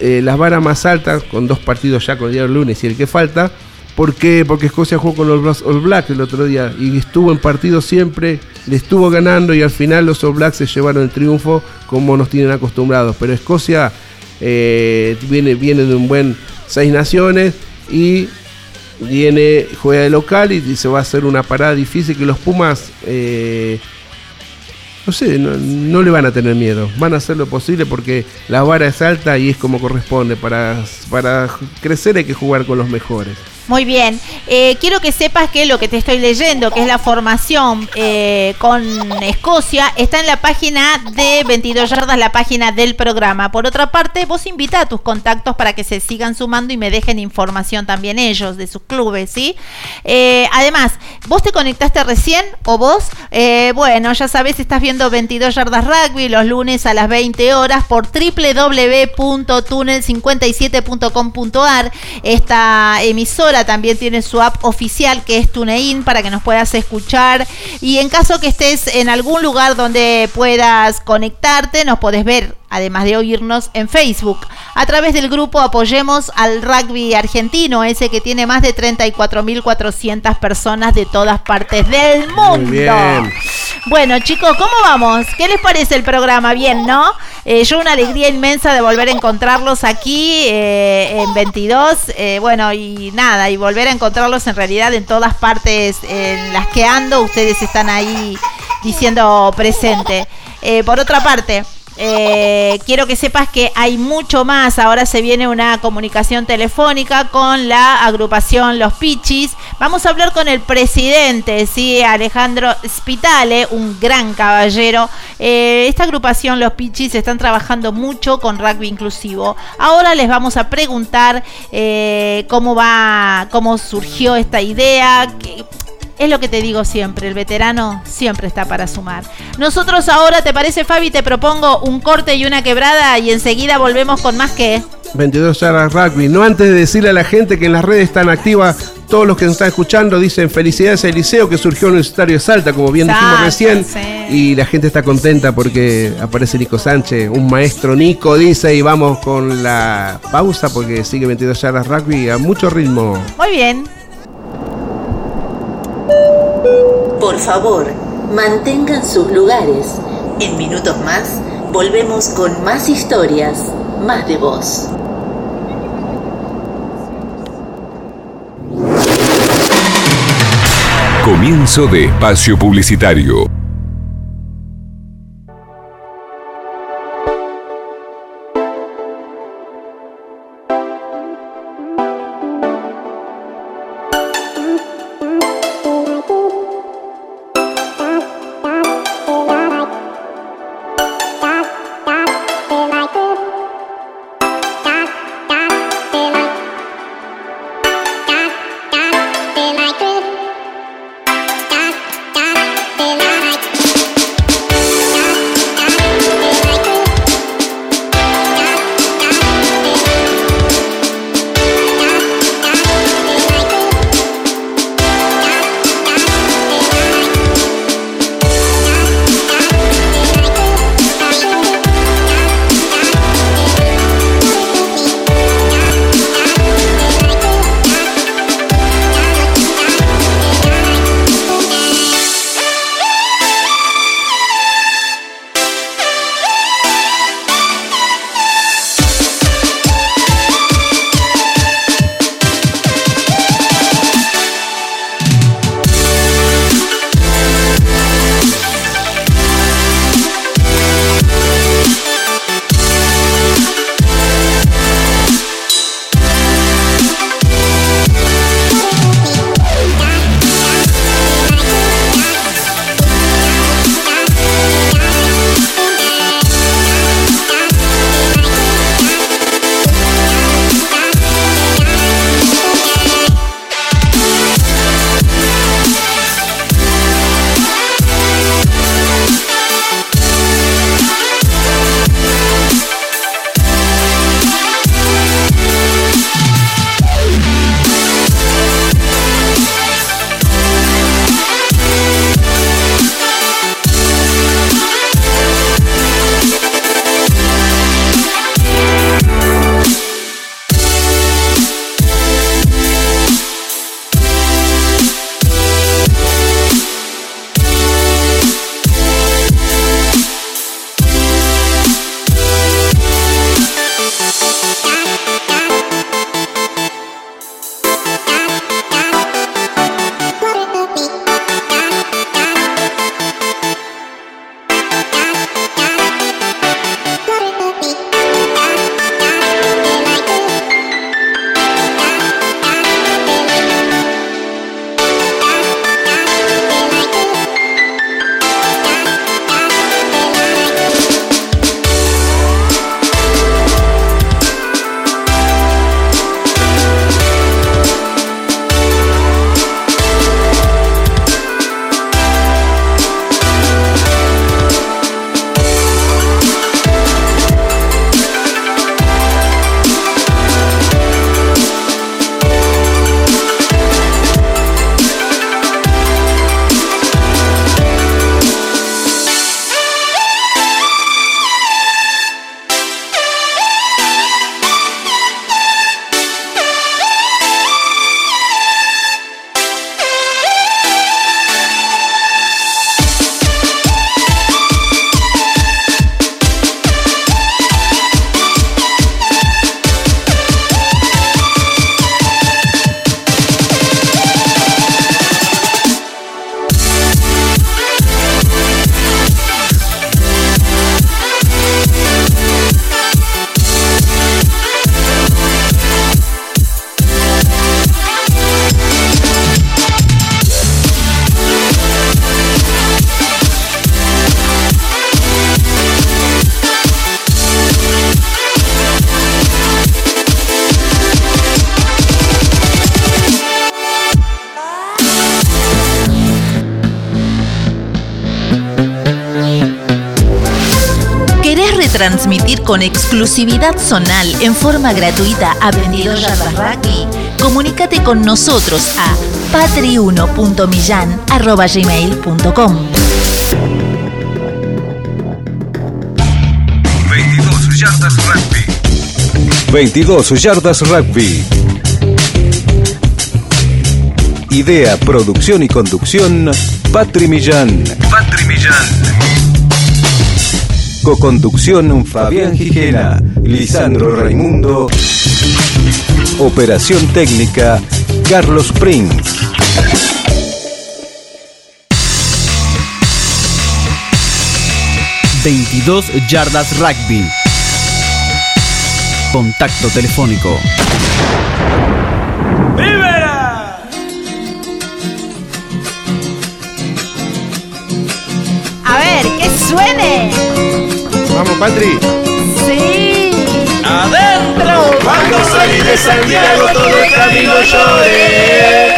eh, más altas, con dos partidos ya con el día lunes y el que falta. ¿Por qué? Porque Escocia jugó con los All Blacks el otro día y estuvo en partido siempre, le estuvo ganando y al final los All Blacks se llevaron el triunfo como nos tienen acostumbrados. Pero Escocia eh, viene, viene de un buen seis naciones y viene, juega de local y, se va a hacer una parada difícil que los Pumas, eh, no sé, no, le van a tener miedo. Van a hacer lo posible porque la vara es alta y es como corresponde. Para, para crecer hay que jugar con los mejores. Muy bien. Eh, quiero que sepas que lo que te estoy leyendo, que es la formación eh, con Escocia, está en la página de 22 yardas, la página del programa. Por otra parte, vos invita a tus contactos para que se sigan sumando y me dejen información también ellos de sus clubes, ¿sí? Eh, además, ¿vos te conectaste recién o vos? bueno, ya sabes, estás viendo 22 yardas rugby los lunes a las 20 horas por www.tunnel57.com.ar. Esta emisora también tiene su app oficial que es TuneIn para que nos puedas escuchar. Y en caso que estés en algún lugar donde puedas conectarte, nos podés ver además de oírnos en Facebook, a través del grupo Apoyemos al Rugby Argentino, ese que tiene más de 34.400 personas de todas partes del mundo. Bueno, chicos, ¿cómo vamos? ¿Qué les parece el programa? Bien, ¿no? Eh, yo una alegría inmensa de volver a encontrarlos aquí eh, en 22, eh, bueno, y nada, y volver a encontrarlos en realidad en todas partes en las que ando, ustedes están ahí diciendo presente. por otra parte, eh, quiero que sepas que hay mucho más. Ahora se viene una comunicación telefónica con la agrupación Los Pichis. Vamos a hablar con el presidente, ¿sí? Alejandro Spitale, un gran caballero. Eh, esta agrupación Los Pichis están trabajando mucho con rugby inclusivo. Ahora les vamos a preguntar eh, cómo va, cómo surgió esta idea. Es lo que te digo siempre, el veterano siempre está para sumar. Nosotros ahora, ¿te parece Fabi? Te propongo un corte y una quebrada y enseguida volvemos con más que... 22 horas rugby. No antes de decirle a la gente que en las redes están activas, todos los que nos están escuchando dicen felicidades a Eliseo que surgió Universitario de Salta, como bien dijimos recién. Y la gente está contenta porque aparece Nico Sánchez, un maestro Nico, dice, y vamos con la pausa porque sigue 22 horas rugby a mucho ritmo. Muy bien. Por favor, mantengan sus lugares. En minutos más, volvemos con más historias, más de voz. Comienzo de espacio publicitario. Con exclusividad zonal en forma gratuita a 22 yardas rugby, comunícate con nosotros a patri1.millan.gmail.com 22 yardas rugby. 22 yardas rugby. Idea, producción y conducción, Patri Millán. Patri Millán. Coconducción, Fabián Gijena, Lisandro Raimundo. Operación técnica, Carlos Prince. ...22 yardas rugby... ...contacto telefónico... Vamos, Patri. Sí. Adentro. Cuando salí de Santiago todo el camino lloré.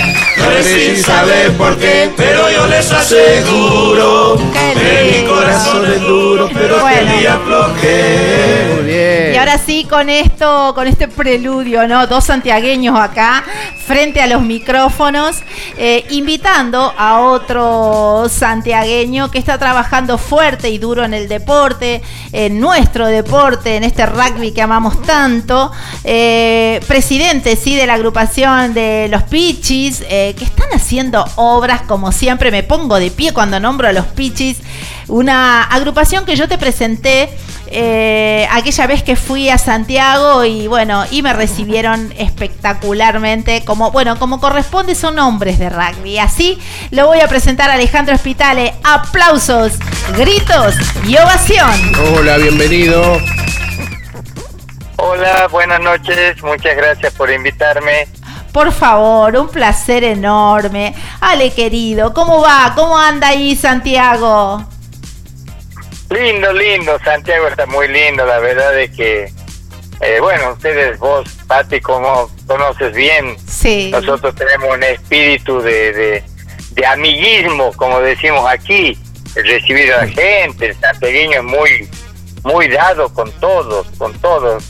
Sin saber por qué, pero yo les aseguro que mi corazón es duro, pero Bueno. que día aflojé. Muy bien. Y ahora sí, con esto, con este preludio, ¿no? Dos santiagueños acá, frente a los micrófonos, eh, invitando a otro santiagueño que está trabajando fuerte y duro en el deporte, en nuestro deporte, en este rugby que amamos tanto. Eh, presidente, sí, de la agrupación de los Pichis, eh, que están haciendo obras como siempre. Me pongo de pie cuando nombro a los Pichis, una agrupación que yo te presenté eh, aquella vez que fui a Santiago y bueno, y me recibieron espectacularmente, como bueno, como corresponde son hombres de rugby. Así lo voy a presentar a Alejandro Espitale. Aplausos, gritos y ovación. Hola, bienvenido. Hola, buenas noches, muchas gracias por invitarme. Por favor, un placer enorme. Ale, querido, ¿cómo va? ¿Cómo anda ahí Santiago? Lindo, lindo, Santiago está muy lindo, la verdad es que, eh, bueno, ustedes, vos, Pati, como conoces bien, Sí. nosotros tenemos un espíritu de, de, de amiguismo, como decimos aquí, recibir a la gente, el santiagueño es muy, muy dado con todos, con todos.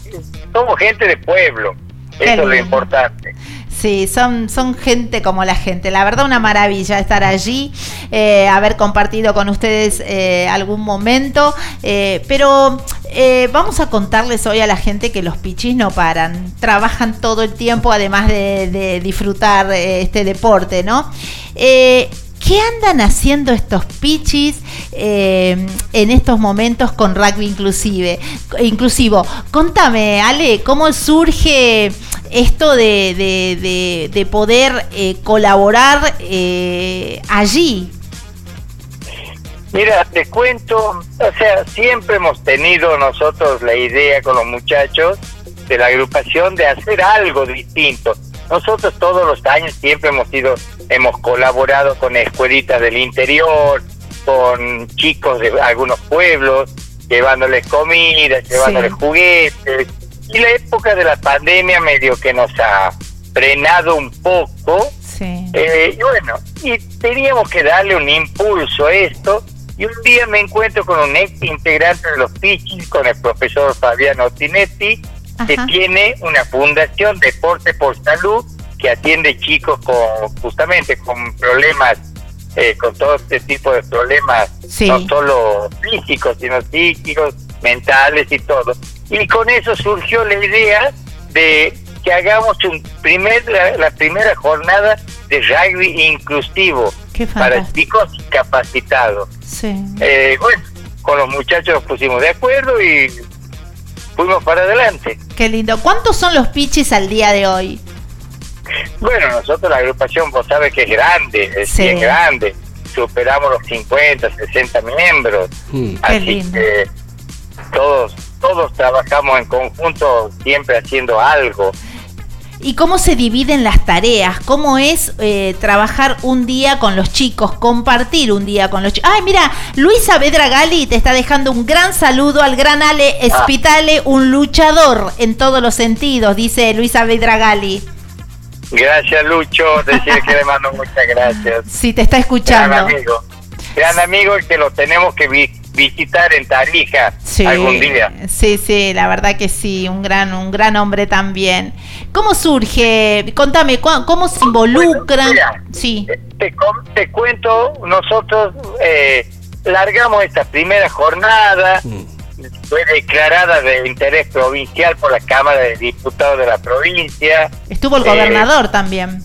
Somos gente de pueblo, eso es lo importante. Sí, son, son gente como la gente. La verdad, una maravilla estar allí, eh, haber compartido con ustedes eh, algún momento. eh, pero eh, vamos a contarles hoy a la gente que los pichis no paran. Trabajan todo el tiempo, además de, de disfrutar eh, este deporte, ¿no? ¿Qué andan haciendo estos pichis eh, en estos momentos con rugby inclusive, inclusivo? Contame, Ale, ¿cómo surge esto de, de- de- de poder eh, colaborar eh, allí? Mira, te cuento, o sea, siempre hemos tenido nosotros la idea con los muchachos de la agrupación de hacer algo distinto. Nosotros todos los años siempre hemos ido, hemos colaborado con escuelitas del interior, con chicos de algunos pueblos, llevándoles comida, llevándoles juguetes. Y la época de la pandemia medio que nos ha frenado un poco. Sí. Eh, y bueno, y teníamos que darle un impulso a esto. Y un día me encuentro con un ex integrante de los Pichis, con el profesor Fabiano Tinetti, que Ajá. tiene una fundación Deporte por Salud que atiende chicos con justamente con problemas, eh, con todo este tipo de problemas, Sí. no solo físicos, sino psíquicos, mentales y todo. Y con eso surgió la idea de que hagamos un primer la, la primera jornada de rugby inclusivo para chicos capacitados. Sí. Eh, bueno, con los muchachos nos pusimos de acuerdo y fuimos para adelante. Qué lindo. ¿Cuántos son los pichis al día de hoy? Bueno, nosotros la agrupación, vos sabes que es grande, es Sí. bien grande. Superamos los 50, 60 miembros. Mm. Así lindo. que todos, todos trabajamos en conjunto, siempre haciendo algo. ¿Y cómo se dividen las tareas? ¿Cómo es eh, trabajar un día con los chicos, compartir un día con los chicos? Ay, mira, Luisa Vedra Gali te está dejando un gran saludo al gran Ale Espitale, un luchador en todos los sentidos, dice Luisa Vedra Gali. Gracias, Lucho. Decir que le mando muchas gracias. Sí, te está Gran escuchando. amigo. Gran amigo y que lo tenemos que visitar en Tarija algún día. Sí, sí, la verdad que sí, un gran, un gran hombre también. ¿Cómo surge? Contame, ¿cómo se involucran? sí. Te, te, cuento, nosotros eh, largamos esta primera jornada. Fue declarada de interés provincial por la Cámara de Diputados de la provincia. Estuvo el gobernador también.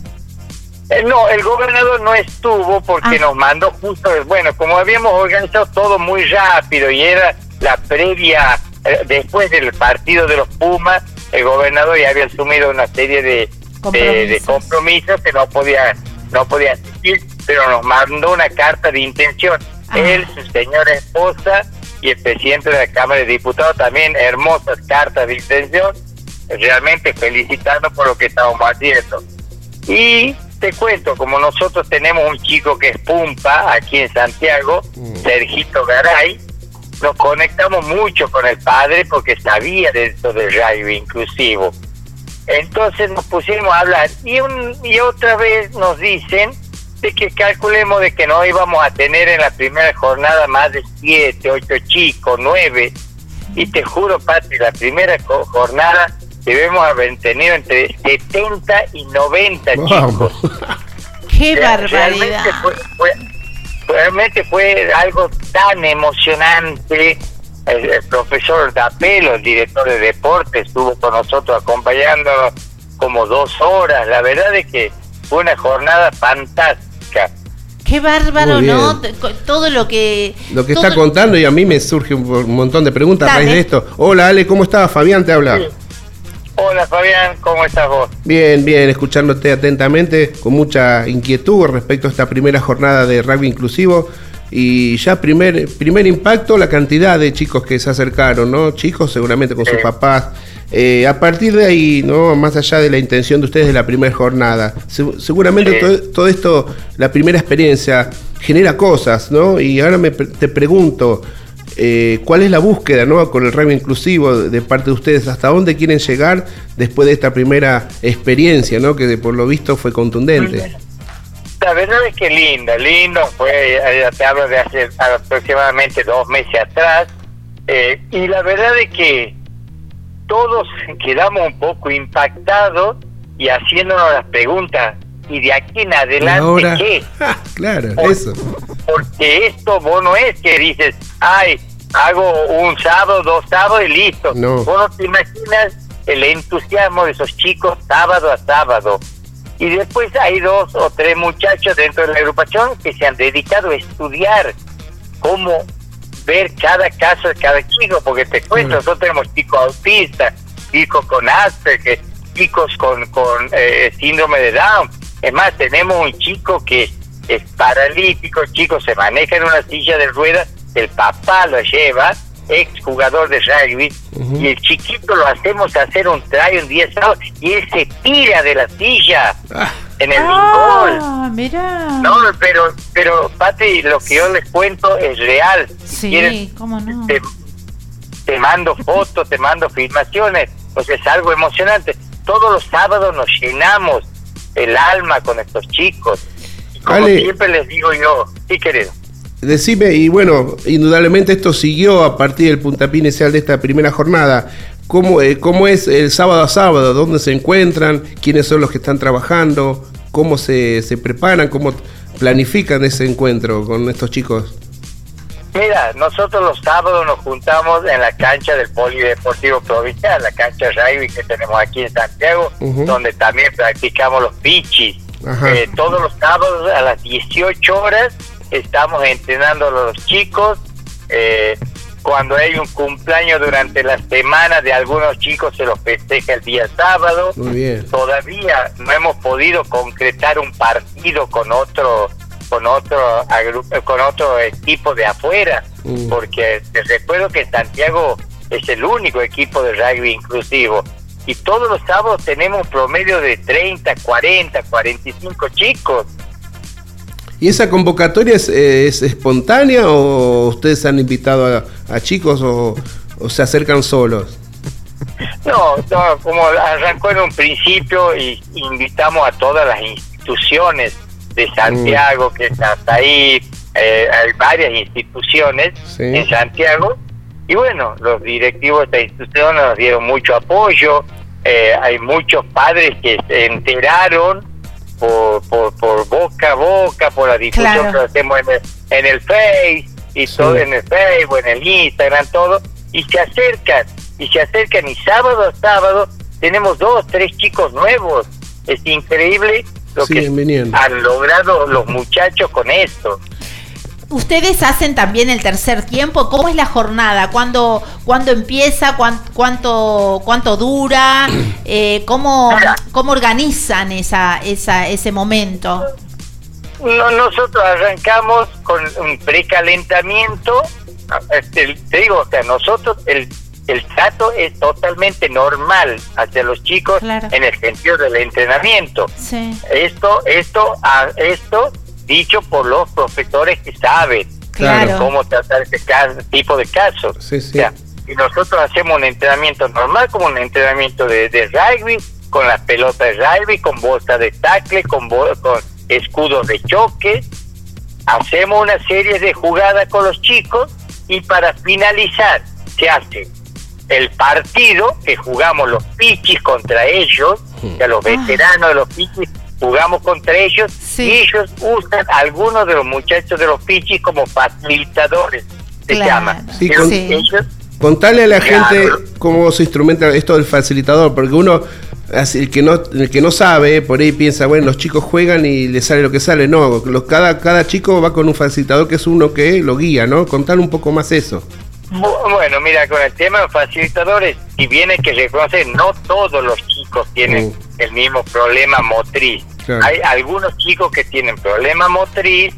Eh, no, el gobernador no estuvo porque ah. nos mandó justo, bueno, como habíamos organizado todo muy rápido y era la previa, eh, después del partido de los Pumas, el gobernador ya había asumido una serie de compromisos, de, compromisos que no podía, no podía asistir, pero nos mandó una carta de intención. Ah. Él, su señora esposa y el presidente de la Cámara de Diputados también hermosas cartas de intención, realmente felicitando por lo que estamos haciendo. Y te cuento, como nosotros tenemos un chico que es Pumpa aquí en Santiago, mm. Sergito Garay, nos conectamos mucho con el padre porque sabía de esto del rugby inclusivo. Entonces nos pusimos a hablar y, un, y otra vez nos dicen de que calculemos de que no íbamos a tener en la primera jornada más de siete, ocho chicos, nueve. Y te juro, Pati, la primera jornada debemos haber tenido entre 70 y 90 chicos. ¡Qué barbaridad! Realmente fue, algo tan emocionante. El, el, profesor Dapelo, el director de deportes, estuvo con nosotros acompañándonos como dos horas. La verdad es que fue una jornada fantástica Qué bárbaro, ¿no? Todo lo que... Lo que está contando y a mí me surge un montón de preguntas a raíz de esto. Hola Ale, ¿cómo estás? Fabián te habla. Hola Fabián, ¿cómo estás vos? Bien, bien, escuchándote atentamente, con mucha inquietud respecto a esta primera jornada de rugby inclusivo. Y ya primer, primer impacto, la cantidad de chicos que se acercaron, ¿no? Chicos seguramente con sus papás. Eh, a partir de ahí, ¿no? Más allá de la intención de ustedes de la primera jornada, seguramente todo, esto, la primera experiencia, genera cosas, ¿no? Y ahora me, te pregunto, eh, ¿cuál es la búsqueda, ¿no? Con el rugby inclusivo de parte de ustedes, ¿hasta dónde quieren llegar después de esta primera experiencia, ¿no? Que por lo visto fue contundente. La verdad es que linda, lindo, fue, eh, te hablo de hace aproximadamente dos meses atrás, eh, y la verdad es que todos quedamos un poco impactados y haciéndonos las preguntas, ¿y de aquí en adelante qué? claro, eso. Porque esto vos no es que dices, ay, hago un sábado, dos sábados y listo. No. Vos no te imaginas el entusiasmo de esos chicos sábado a sábado y después hay dos o tres muchachos dentro de la agrupación que se han dedicado a estudiar cómo ver cada caso de cada chico, porque te cuento, nosotros tenemos chicos autistas, chicos con Asperger, chicos con, con eh, síndrome de Down. Es más, tenemos un chico que es paralítico, el chico se maneja en una silla de ruedas, el papá lo lleva, ex jugador de rugby, y el chiquito lo hacemos hacer un try un día sábado y él se tira de la silla ah. en el ah, mira. No, pero, pero, Pati, lo que yo les cuento es real. sí, cómo no. Te, mando fotos, te mando filmaciones, pues es algo emocionante. Todos los sábados nos llenamos el alma con estos chicos. como siempre les digo yo, sí, querido. Decime, y bueno, indudablemente esto siguió a partir del puntapié inicial de esta primera jornada. ¿Cómo, eh, ¿Cómo es el sábado a sábado? ¿Dónde se encuentran? ¿Quiénes son los que están trabajando? ¿Cómo se, se preparan? ¿Cómo planifican ese encuentro con estos chicos? Mira, nosotros los sábados nos juntamos en la cancha del Polideportivo Provincial, la cancha rugby que tenemos aquí en Santiago, donde también practicamos los pichis. Eh, todos los sábados a las 18 horas estamos entrenando a los chicos. Eh, cuando hay un cumpleaños durante la semana de algunos chicos se los festeja el día sábado. Todavía no hemos podido concretar un partido con otro con otro con otro equipo de afuera, mm. porque te recuerdo que Santiago es el único equipo de rugby inclusivo y todos los sábados tenemos un promedio de 30, 40, 45 chicos. ¿Y esa convocatoria es, espontánea o ustedes han invitado a, chicos o, se acercan solos? No, como arrancó en un principio y invitamos a todas las instituciones de Santiago, mm. que es ahí, eh, hay varias instituciones en Santiago y bueno, los directivos de esta institución nos dieron mucho apoyo, eh, hay muchos padres que se enteraron por, por, boca a boca, por la difusión que hacemos en el, en el Face y todo en el Facebook, en el Instagram, todo, y se acercan, y se acercan. Y sábado a sábado tenemos dos, tres chicos nuevos. Es increíble lo que han logrado los muchachos con esto. Ustedes hacen también el tercer tiempo. ¿Cómo es la jornada? ¿Cuándo, cuándo empieza? ¿Cuánto, cuánto dura? Eh, ¿cómo, ¿Cómo organizan esa, esa, ese momento? No, nosotros arrancamos con un precalentamiento. Este, te digo, o sea, nosotros el, el trato es totalmente normal hacia los chicos en el sentido del entrenamiento. Esto, esto, esto dicho por los profesores que saben cómo tratar este tipo de casos. y nosotros hacemos un entrenamiento normal, como un entrenamiento de, rugby, con las pelotas de rugby, con bolsa de tackle, con, con escudos de choque. Hacemos una serie de jugadas con los chicos y para finalizar se hace el partido que jugamos los pichis contra ellos, ya los veteranos de los pichis jugamos contra ellos y ellos usan algunos de los muchachos de los pichis como facilitadores, se llama. contale a la gente cómo se instrumenta esto del facilitador, porque uno, el que no, el que no sabe, por ahí piensa, bueno, los chicos juegan y les sale lo que sale. No, los, cada, cada chico va con un facilitador que es uno que lo guía, ¿no? Contale un poco más eso. Bueno, mira, con el tema de facilitadores, si viene que reconocer, no todos los chicos tienen mm. el mismo problema motriz. Hay algunos chicos que tienen problema motriz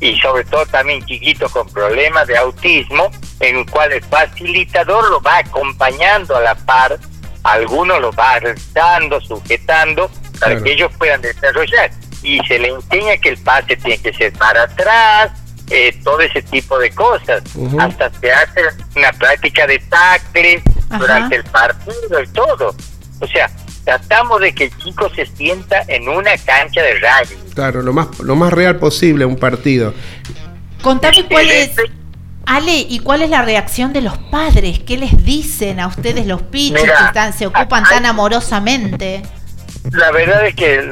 y sobre todo también chiquitos con problemas de autismo, en el cual el facilitador lo va acompañando a la par, algunos lo va arrestando, sujetando, para que ellos puedan desarrollar. Y se le enseña que el pase tiene que ser para atrás, eh, todo ese tipo de cosas. Hasta se hace una práctica de tackles durante el partido y todo. O sea, tratamos de que el chico se sienta en una cancha de rugby. Claro, lo más, lo más real posible un partido. Contame cuál es... Ale, ¿y cuál es la reacción de los padres? ¿Qué les dicen a ustedes los pichos que están, se ocupan tan amorosamente? La verdad es que,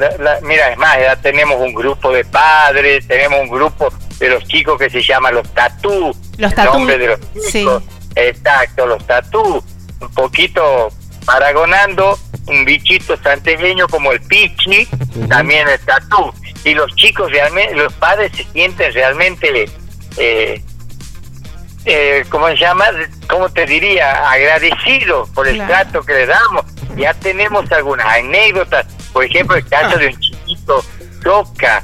mira, es más, ya tenemos un grupo de padres, tenemos un grupo de los chicos que se llama los tatú. Los tatú. de los chicos. Exacto, los tatú. Un poquito paragonando un bichito santeño como el pichi, también el tatú. Y los chicos realmente, los padres se sienten realmente, eh, eh, ¿cómo se llama? ¿Cómo te diría? Agradecidos por el trato que le damos. Ya tenemos algunas anécdotas, por ejemplo, el caso de un chiquito toca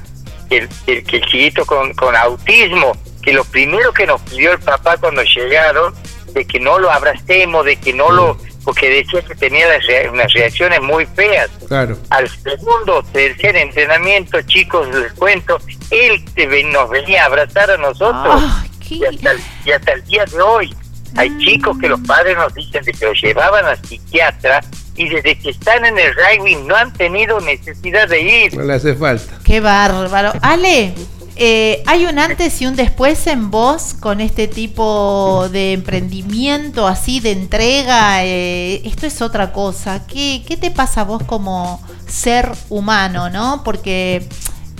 el, el, el chiquito con, con autismo, que lo primero que nos pidió el papá cuando llegaron, de que no lo abracemos, de que no lo porque decía que tenía unas reacciones muy feas. Claro. Al segundo, tercer entrenamiento, chicos, les cuento, él nos venía a abrazar a nosotros. y, hasta el, día de hoy hay chicos que los padres nos dicen de que lo llevaban al psiquiatra y desde que están en el rugby no han tenido necesidad de ir. No le hace falta. Qué bárbaro. Ale, eh, ¿Hay un antes y un después en vos con este tipo de emprendimiento, así de entrega? Eh, esto es otra cosa. ¿Qué, ¿Qué, te pasa a vos como ser humano, no? Porque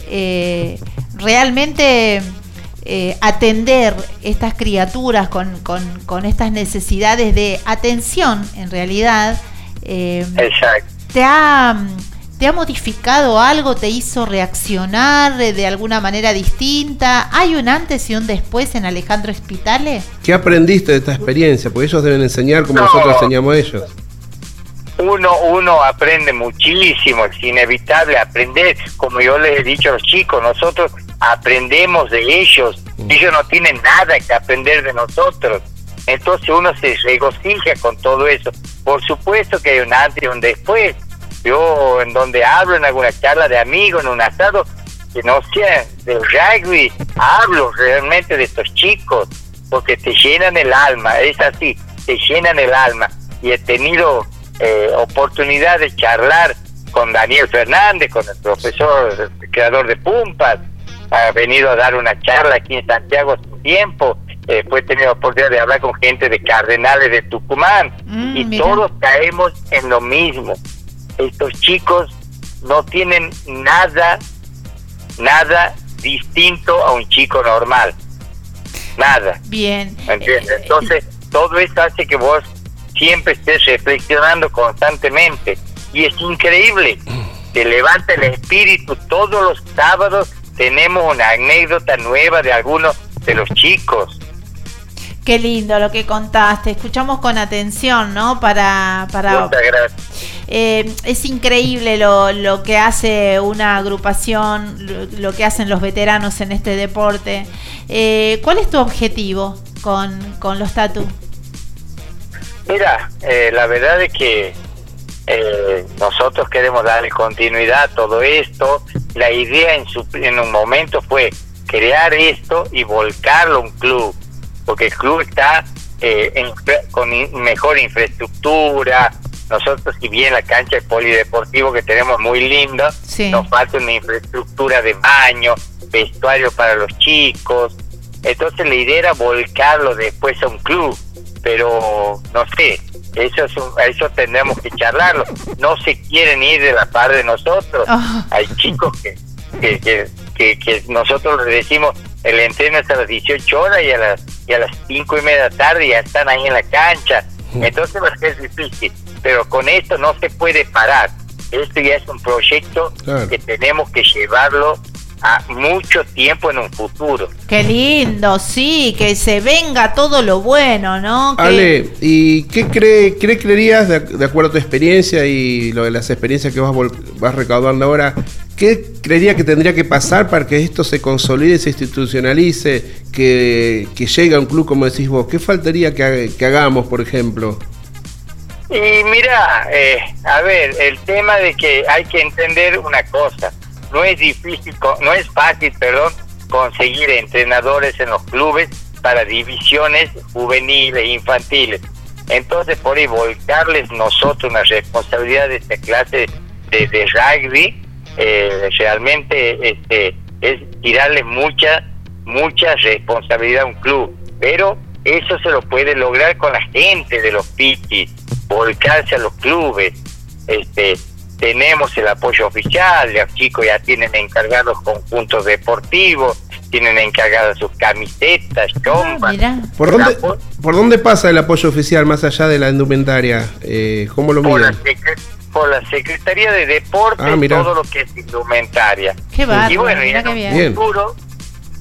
eh, realmente atender estas criaturas con, con, con, estas necesidades de atención, en realidad, te ha ¿Te ha modificado algo? ¿Te hizo reaccionar de alguna manera distinta? ¿Hay un antes y un después en Alejandro Espitale? ¿Qué aprendiste de esta experiencia? Porque ellos deben enseñar como nosotros enseñamos a ellos. Uno, uno aprende muchísimo, es inevitable aprender, como yo les he dicho a los chicos, nosotros aprendemos de ellos, mm. ellos no tienen nada que aprender de nosotros. Entonces uno se regocija con todo eso. Por supuesto que hay un antes y un después, yo en donde hablo en alguna charla de amigos, en un asado, que no sea del rugby, hablo realmente de estos chicos, porque te llenan el alma, es así, te llenan el alma. Y he tenido eh, oportunidad de charlar con Daniel Fernández, con el profesor, el creador de Pumpas, ha venido a dar una charla aquí en Santiago hace un tiempo. Eh, he tenido oportunidad de hablar con gente de Cardenales de Tucumán Mm, y mira. todos caemos en lo mismo. Estos chicos no tienen nada, nada distinto a un chico normal. Nada. Bien. ¿Me entiendes? Entonces, todo esto hace que vos siempre estés reflexionando constantemente. Y es increíble. Te levanta el espíritu. Todos los sábados tenemos una anécdota nueva de algunos de los chicos. Qué lindo lo que contaste. Escuchamos con atención, ¿no? Para, para Muchas gracias. Eh, es increíble lo, lo que hace una agrupación, lo, lo que hacen los veteranos en este deporte. Eh, ¿Cuál es tu objetivo con, con los tatu? Mira, eh, la verdad es que eh, nosotros queremos darle continuidad a todo esto. La idea en, su, en un momento fue crear esto y volcarlo a un club, porque el club está eh, en- con mejor infraestructura. Nosotros, si bien la cancha de polideportivo que tenemos muy linda, Sí. nos falta una infraestructura de baño, vestuario para los chicos. Entonces la idea era volcarlo después a un club, pero no sé, eso es un- eso tendremos que charlarlo. No se quieren ir de la par de nosotros. Ah. Hay chicos que, que, que, que- que nosotros les decimos el entreno es a las 18 horas y a las y a las 5 y media de la tarde ya están ahí en la cancha. Entonces va a ser difícil, pero con esto no se puede parar. Esto ya es un proyecto Claro. que tenemos que llevarlo a mucho tiempo en un futuro. Qué lindo, sí, que se venga todo lo bueno, ¿no? Que- Ale, ¿y qué cree, qué creerías, de, de acuerdo a tu experiencia y lo de las experiencias que vas, vol- vas recaudando ahora, qué creería que tendría que pasar para que esto se consolide, se institucionalice, que, que llegue a un club como decís vos? ¿Qué faltaría que, ha- que hagamos, por ejemplo? Y mira, eh, a ver, el tema de que hay que entender una cosa, no es difícil, no es fácil, perdón, conseguir entrenadores en los clubes para divisiones juveniles e infantiles. Entonces, por ahí volcarles nosotros una responsabilidad de esta clase de rugby, eh, realmente este, es tirarle mucha, mucha responsabilidad a un club. Pero eso se lo puede lograr con la gente de los pichis, volcarse a los clubes. Este, tenemos el apoyo oficial, los chicos ya tienen encargados conjuntos deportivos, tienen encargadas sus camisetas, chompas. ¿Por dónde, ¿Por dónde pasa el apoyo oficial más allá de la indumentaria? Eh, ¿Cómo lo miran? Por la Secretaría de Deportes, Ah, todo lo que es indumentaria. Qué y bueno, y mira en bien. Bien. futuro,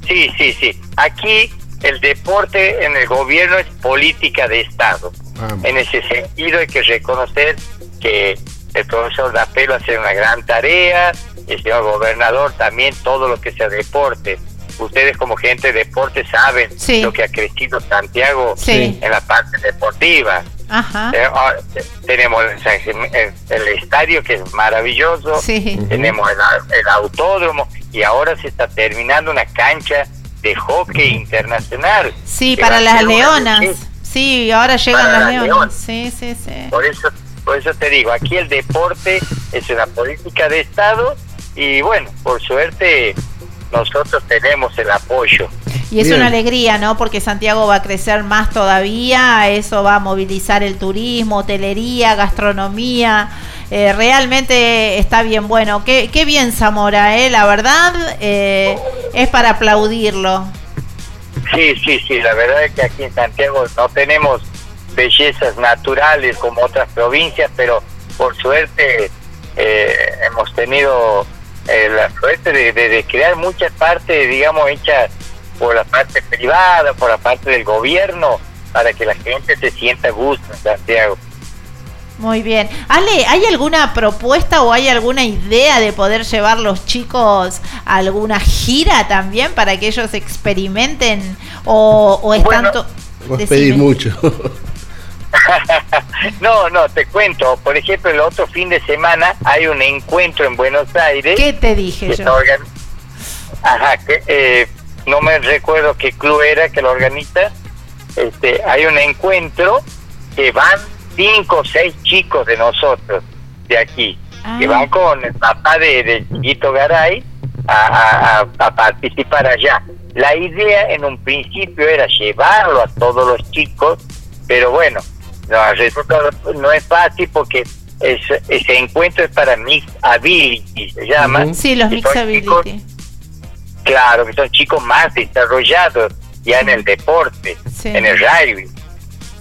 sí, sí, sí. Aquí el deporte en el gobierno es política de Estado. Vamos. En ese sentido hay que reconocer que el profesor Dapelo hace una gran tarea, el señor gobernador también, todo lo que sea deporte. Ustedes como gente de deporte saben Sí. lo que ha crecido Santiago Sí. en la parte deportiva. Ajá. Eh, te- tenemos el, estadio que es maravilloso, Sí. tenemos el, a- el autódromo y ahora se está terminando una cancha de hockey internacional. Sí, para las leonas. Sí, ahora llegan Para las las leonas. leonas. Sí, sí, sí. Por eso, por eso te digo, aquí el deporte es una política de Estado y bueno, por suerte nosotros tenemos el apoyo. Y es Bien. una alegría, ¿no? Porque Santiago va a crecer más todavía, eso va a movilizar el turismo, hotelería, gastronomía. Eh, realmente está bien bueno. Qué, qué bien Zamora, ¿eh? La verdad eh, es para aplaudirlo. Sí, sí, sí, la verdad es que aquí en Santiago no tenemos bellezas naturales como otras provincias, pero por suerte eh, hemos tenido eh, la suerte de, de- de crear muchas partes, digamos, hechas por la parte privada, por la parte del gobierno, para que la gente se sienta a gusto en Santiago. Muy bien. Ale, ¿hay alguna propuesta o hay alguna idea de poder llevar los chicos a alguna gira también para que ellos experimenten? ¿O, o es Bueno, tanto.? Vos pedís mucho. no, no, te cuento. Por ejemplo, el otro fin de semana hay un encuentro en Buenos Aires. ¿Qué te dije que yo? organ- Ajá, que eh, no me recuerdo qué club era que lo organiza. Este, hay un encuentro que van cinco o seis chicos de nosotros, de aquí, que Ah. van con el papá de, de Chiquito Garay a, participar allá. La idea en un principio era llevarlo a todos los chicos, pero bueno, no, no es fácil porque ese encuentro es para Mix Ability, se llama. Sí, los Mix Ability. Claro, que son chicos más desarrollados ya en el deporte, en el rugby.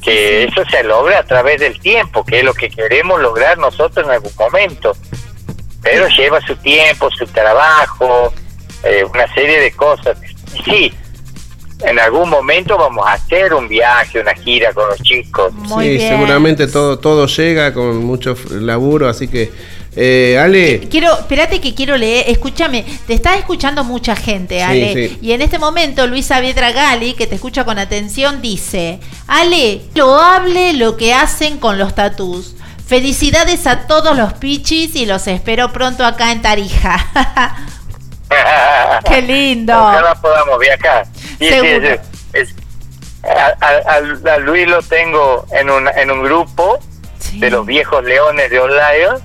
Que eso se logra a través del tiempo, que es lo que queremos lograr nosotros en algún momento. Pero lleva su tiempo, su trabajo, eh, una serie de cosas. Sí, en algún momento vamos a hacer un viaje, una gira con los chicos. sí, seguramente todo todo llega con mucho laburo, así que eh, Ale. Quiero, espérate que quiero leer, escúchame, te está escuchando mucha gente, Ale. Y en este momento Luisa Vedra Gali, que te escucha con atención, dice, Ale, lo hable lo que hacen con los tatús. Felicidades a todos los pichis y los espero pronto acá en Tarija. Qué lindo. Ojalá podamos viajar. Sí, a, Luis lo tengo en un, en un grupo de los viejos leones de Olayo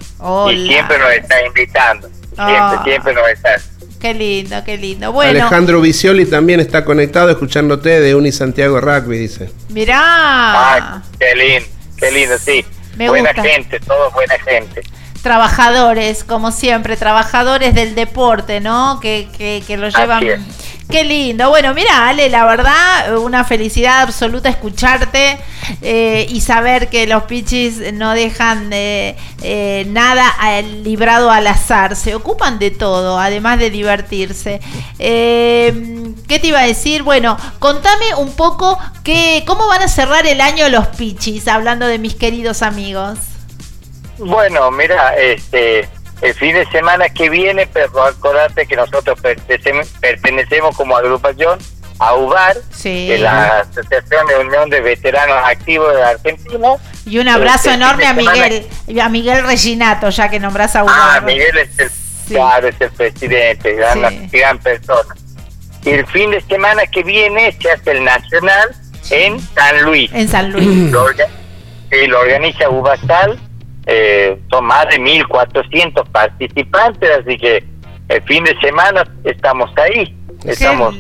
y siempre nos está invitando. Siempre, ah. siempre nos está. Qué lindo, qué lindo. Bueno. Alejandro Vicioli también está conectado escuchándote de Uni Santiago Rugby, dice. Mirá. qué lindo, qué lindo, sí. buena gente, todos buena gente trabajadores, como siempre, trabajadores del deporte, ¿no? Que, que, que lo llevan. Qué lindo. Bueno, mira, Ale, la verdad, una felicidad absoluta escucharte eh, y saber que los pichis no dejan de, eh, nada librado al azar. Se ocupan de todo, además de divertirse. Eh, ¿Qué te iba a decir? Bueno, contame un poco que, cómo van a cerrar el año los pichis, hablando de mis queridos amigos. Bueno, mira, este, el fin de semana que viene, pero acordate que nosotros pertenecemos, como agrupación a UBAR, que es la Asociación de Unión de Veteranos Activos de Argentina. Y un abrazo este enorme a Miguel, a Miguel Reginato, ya que nombras a UBAR. Ah, Miguel es el, claro, es el presidente, gran, gran persona. Y el fin de semana que viene se hace el Nacional en San Luis. En San Luis. Lo, lo organiza UBASAL eh, son más de 1.400 participantes, así que el fin de semana estamos ahí. Estamos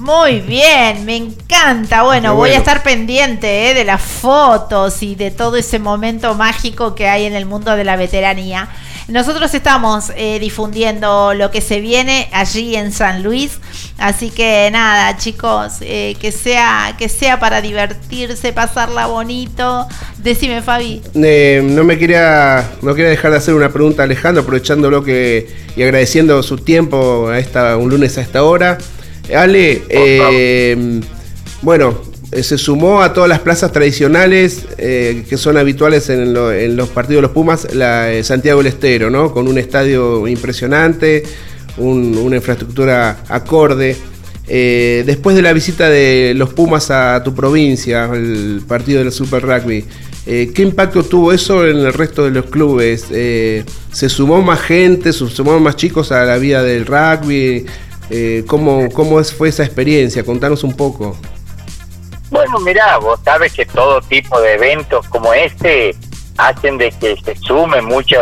Muy bien, me encanta. Bueno, voy a estar pendiente eh, de las fotos y de todo ese momento mágico que hay en el mundo de la veteranía. Nosotros estamos eh, difundiendo lo que se viene allí en San Luis, así que nada, chicos, eh, que sea que sea para divertirse, pasarla bonito. Decime, Fabi. Eh, no me quería no quería dejar de hacer una pregunta a Alejandro, aprovechándolo que y agradeciendo su tiempo a esta un lunes a esta hora. Ale, bueno, eh, se sumó a todas las plazas tradicionales eh, que son habituales en, los partidos de los Pumas, la eh, Santiago del Estero, ¿no? Con un estadio impresionante, una infraestructura acorde. después de la visita de los Pumas a tu provincia, el partido del Super Rugby, ¿qué impacto tuvo eso en el resto de los clubes? ¿Se sumó más gente, se sumó más chicos a la vida del rugby? ¿Cómo, cómo fue esa experiencia? Contanos un poco. Bueno, mira, vos sabes que todo tipo de eventos como este hacen de que se sume mucho,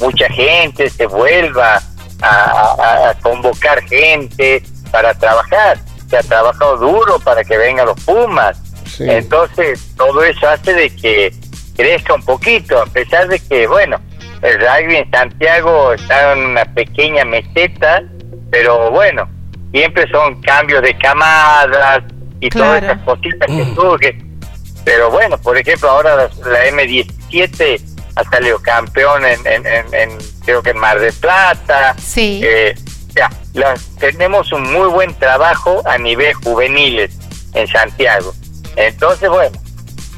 mucha gente, se vuelva a, convocar gente para trabajar. Se ha trabajado duro para que vengan los Pumas. Entonces, todo eso hace de que crezca un poquito, a pesar de que, bueno, el rugby en Santiago está en una pequeña meseta, pero bueno, siempre son cambios de camadas, y todas esas cositas que surgen. Mm. Pero bueno, por ejemplo, ahora la, M17 ha salido campeón en, en, creo que en Mar de Plata. Sí. Eh, ya, tenemos un muy buen trabajo a nivel juveniles en Santiago. Entonces, bueno,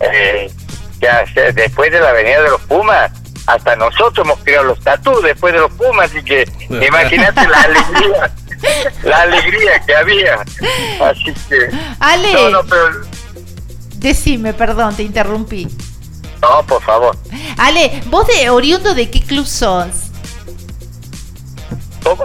eh, ya después de la Avenida de los Pumas, hasta nosotros hemos creado los tatuos después de los Pumas, así que imagínate la alegría la alegría que había. Así que. Ale. Decime, perdón, te interrumpí. No, por favor. Ale, ¿vos de oriundo de qué club sos?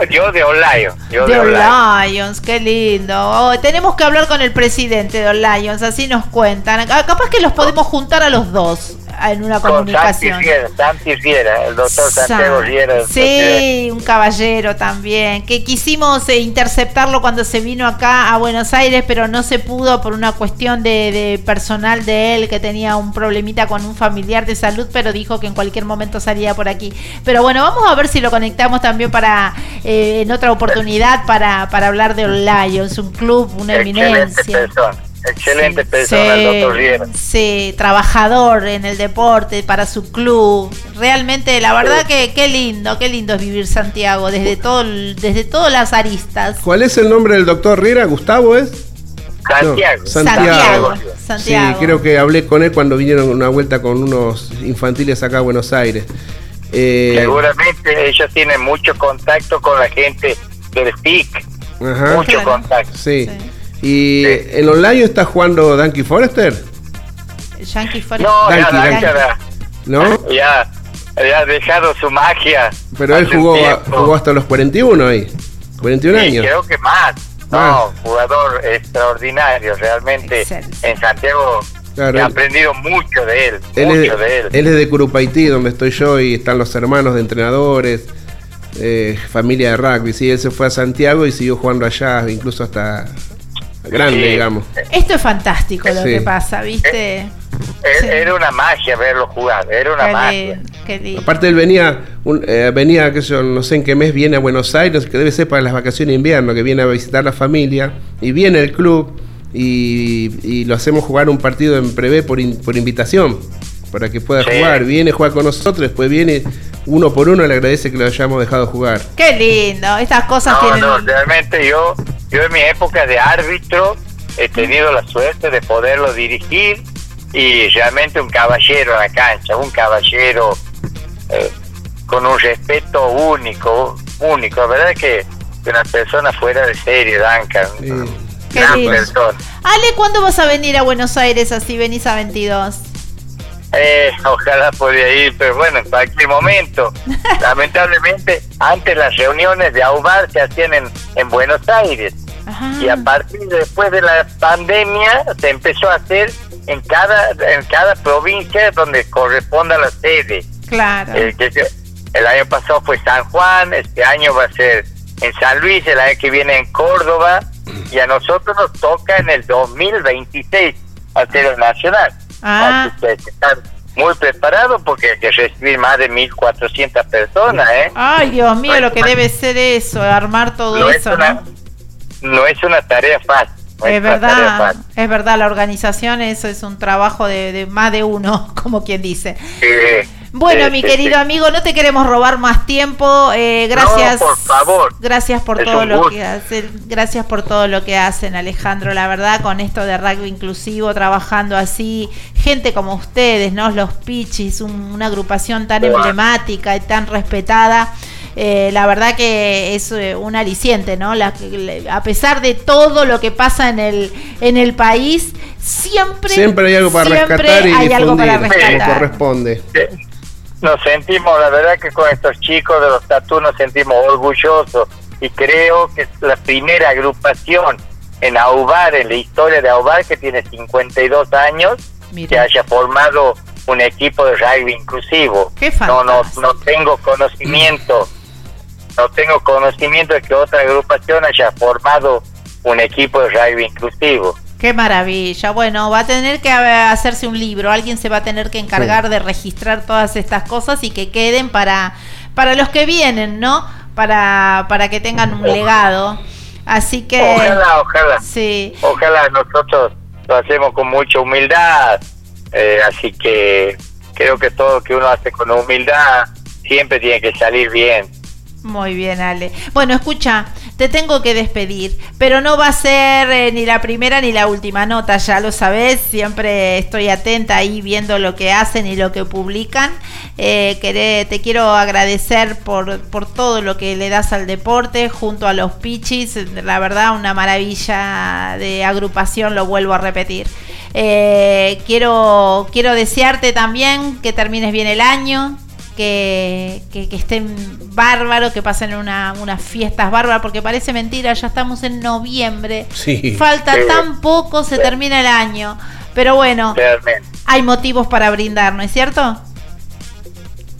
Yo de Lions. Yo de, Lions, qué lindo. Oh, tenemos que hablar con el presidente de Lions, así nos cuentan. Ah, capaz que los podemos juntar a los dos. en una comunicación. Santi Riera, el doctor Santiago Riera. Sí, un caballero también, que quisimos eh, interceptarlo cuando se vino acá a Buenos Aires, pero no se pudo por una cuestión de, personal de él, que tenía un problemita con un familiar de salud, pero dijo que en cualquier momento salía por aquí. Pero bueno, vamos a ver si lo conectamos también para eh, en otra oportunidad para, para hablar de Lions, un club, una eminencia. Excelente persona, el doctor Riera. Sí, trabajador en el deporte para su club. Realmente, la verdad que qué lindo, qué lindo es vivir Santiago desde todo, desde todas las aristas. ¿Cuál es el nombre del doctor Riera? ¿Gustavo es? Santiago. Santiago. Santiago. Sí, creo que hablé con él cuando vinieron una vuelta con unos infantiles acá a Buenos Aires. Eh, Seguramente ellos tienen mucho contacto con la gente del PIC. Mucho contacto. sí. ¿Y en online está jugando Danky Forrester? Yankee Forrester. No, ya, ¿No? Ya, ya ha dejado su magia. Pero él jugó, jugó hasta los 41 ahí. 41 sí, años. Creo que más. No, jugador extraordinario, realmente. En Santiago he aprendido mucho de él. Él, mucho es, de él. él es de Curupaití, donde estoy yo, y están los hermanos de entrenadores. Eh, familia de rugby, sí, él se fue a Santiago y siguió jugando allá, incluso hasta, grande, digamos. Esto es fantástico lo que pasa, ¿viste? Eh, era una magia verlo jugar, era una magia. Aparte él venía, eh, venía, que yo no sé en qué mes viene a Buenos Aires, que debe ser para las vacaciones de invierno, que viene a visitar la familia, y viene el club y, lo hacemos jugar un partido en prevé por, por invitación, para que pueda jugar. Viene, juega con nosotros, después viene uno por uno, le agradece que lo hayamos dejado jugar. Qué lindo, estas cosas no, No, realmente yo yo en mi época de árbitro he tenido la suerte de poderlo dirigir y realmente un caballero en la cancha, un caballero eh, con un respeto único, único, ¿verdad? Que una persona fuera de serie, Duncan. Sí. Ale, ¿cuándo vas a venir a Buenos Aires así venís a 22? Eh, ojalá podía ir, pero bueno, en cualquier momento. Lamentablemente, antes las reuniones de AUBAR se hacían en, en Buenos Aires. Y a partir después de la pandemia se empezó a hacer en cada en cada provincia donde corresponda la sede. Claro. El, el año pasado fue San Juan, este año va a ser en San Luis, el año que viene en Córdoba y a nosotros nos toca en el 2026 hacer el nacional. Ah. estar muy preparado porque hay que recibir más de 1.400 personas, ¿eh? Ay, Dios mío, lo que debe ser eso, armar todo eso, ¿no? no es una tarea fácil. Es, verdad, es verdad, la organización eso es un trabajo de, más de uno, como quien dice. Bueno, mi querido amigo, no te queremos robar más tiempo. Eh, gracias. por favor. Gracias por todo lo que hacen. Gracias por todo lo que hacen, Alejandro. La verdad, con esto de rugby inclusivo, trabajando así, gente como ustedes, ¿no? Los Pichis, una agrupación tan emblemática y tan respetada. Eh, la verdad que es eh, un aliciente, ¿no? a pesar de todo lo que pasa en el, en el país, siempre, siempre hay algo para rescatar y hay algo para rescatar. corresponde. Nos sentimos, la verdad que con estos chicos de los tatu nos sentimos orgullosos y creo que es la primera agrupación en Aubar, en la historia de Aubar, que tiene 52 años, que haya formado un equipo de rugby inclusivo. no, no, no tengo conocimiento no tengo conocimiento de que otra agrupación haya formado un equipo de rugby inclusivo. Qué maravilla. Bueno, va a tener que hacerse un libro. Alguien se va a tener que encargar de registrar todas estas cosas y que queden para, para los que vienen, ¿no? Para, para que tengan un legado. Así que. Ojalá, ojalá. Sí. Ojalá nosotros lo hacemos con mucha humildad. Eh, así que creo que todo lo que uno hace con humildad siempre tiene que salir bien. Muy bien, Ale. Bueno, escucha, te tengo que despedir, pero no va a ser eh, ni la primera ni la última nota, ya lo sabes, siempre estoy atenta ahí viendo lo que hacen y lo que publican. Eh, te quiero agradecer por, por todo lo que le das al deporte junto a los Pichis, la verdad una maravilla de agrupación, lo vuelvo a repetir. Eh, quiero, quiero desearte también que termines bien el año, que, estén bárbaros, que pasen una, unas fiestas bárbaras, porque parece mentira, ya estamos en noviembre. Falta tan poco, se termina el año. Pero bueno, hay motivos para brindar, ¿no es cierto?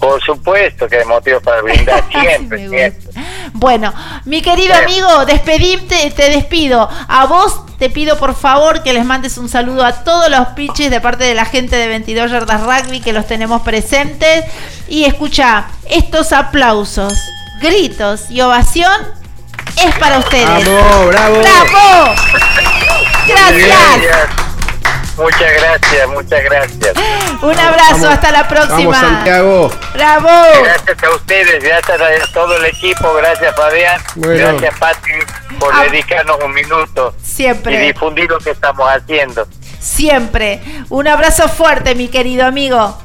Por supuesto que hay motivos para brindar, siempre, siempre. Bueno, mi querido amigo, despedirte, te despido. A vos te pido por favor que les mandes un saludo a todos los pitches de parte de la gente de 22 Yardas Rugby que los tenemos presentes. Y escucha, estos aplausos, gritos y ovación es para ustedes. ¡Bravo, bravo! ¡Bravo! Gracias. Muchas gracias, muchas gracias. Un abrazo, hasta la próxima. Vamos, Santiago. Bravo. Gracias a ustedes, gracias a todo el equipo, gracias Fabián, gracias Pati por ah. dedicarnos un minuto. Siempre. Y difundir lo que estamos haciendo. Siempre. Un abrazo fuerte, mi querido amigo.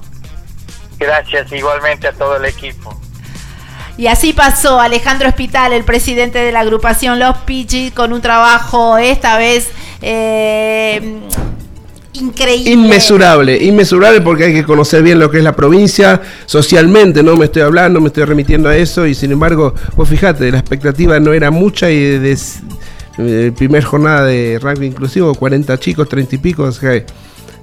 Gracias igualmente a todo el equipo. Y así pasó Alejandro Hospital, el presidente de la agrupación Los Pichis, con un trabajo esta vez eh, increíble. Inmesurable, inmesurable porque hay que conocer bien lo que es la provincia socialmente, no me estoy hablando, me estoy remitiendo a eso y sin embargo, vos fijate, la expectativa no era mucha y desde de, primer jornada de rugby inclusivo, 40 chicos, 30 y pico, o sea,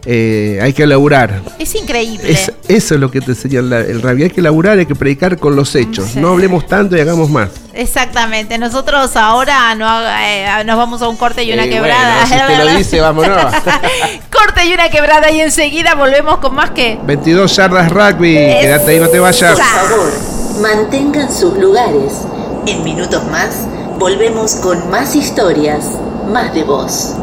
eh, hay que laburar. Es increíble. eso es lo que te enseña el, el hay que laburar, hay que predicar con los hechos. No hablemos tanto y hagamos más. Exactamente. Nosotros ahora no, eh, nos vamos a un corte y una quebrada. si te lo dice, vámonos. corte y una quebrada y enseguida volvemos con más que... 22 yardas rugby. Quédate ahí, no te vayas. Por favor, mantengan sus lugares. En minutos más, volvemos con más historias, más de voz.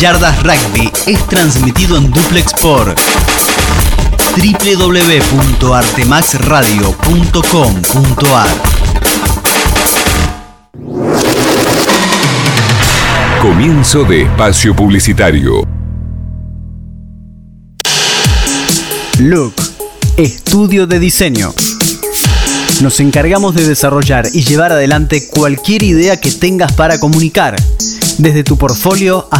Yardas Rugby es transmitido en duplex por www.artemaxradio.com.ar Comienzo de espacio publicitario. Look, estudio de diseño. Nos encargamos de desarrollar y llevar adelante cualquier idea que tengas para comunicar, desde tu portfolio hasta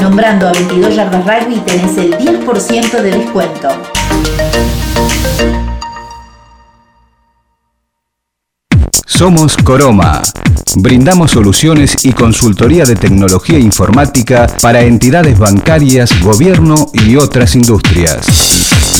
Nombrando a 22 Yardas Rugby tenés el 10% de descuento. Somos Coroma. Brindamos soluciones y consultoría de tecnología informática para entidades bancarias, gobierno y otras industrias.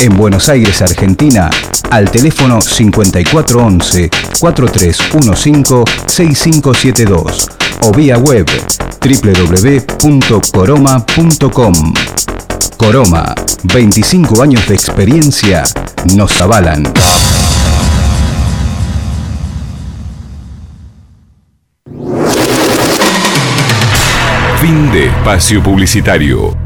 En Buenos Aires, Argentina, al teléfono 5411-4315-6572 o vía web www.coroma.com. Coroma, 25 años de experiencia nos avalan. Fin de espacio publicitario.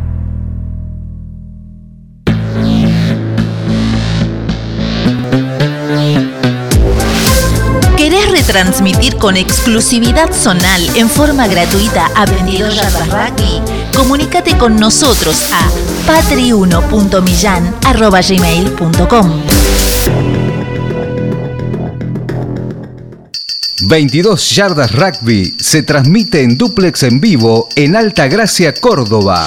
Transmitir con exclusividad zonal en forma gratuita a 22 Yardas Rugby, comunícate con nosotros a patri1.millan.gmail.com 22 Yardas Rugby se transmite en duplex en vivo en Alta Gracia, Córdoba.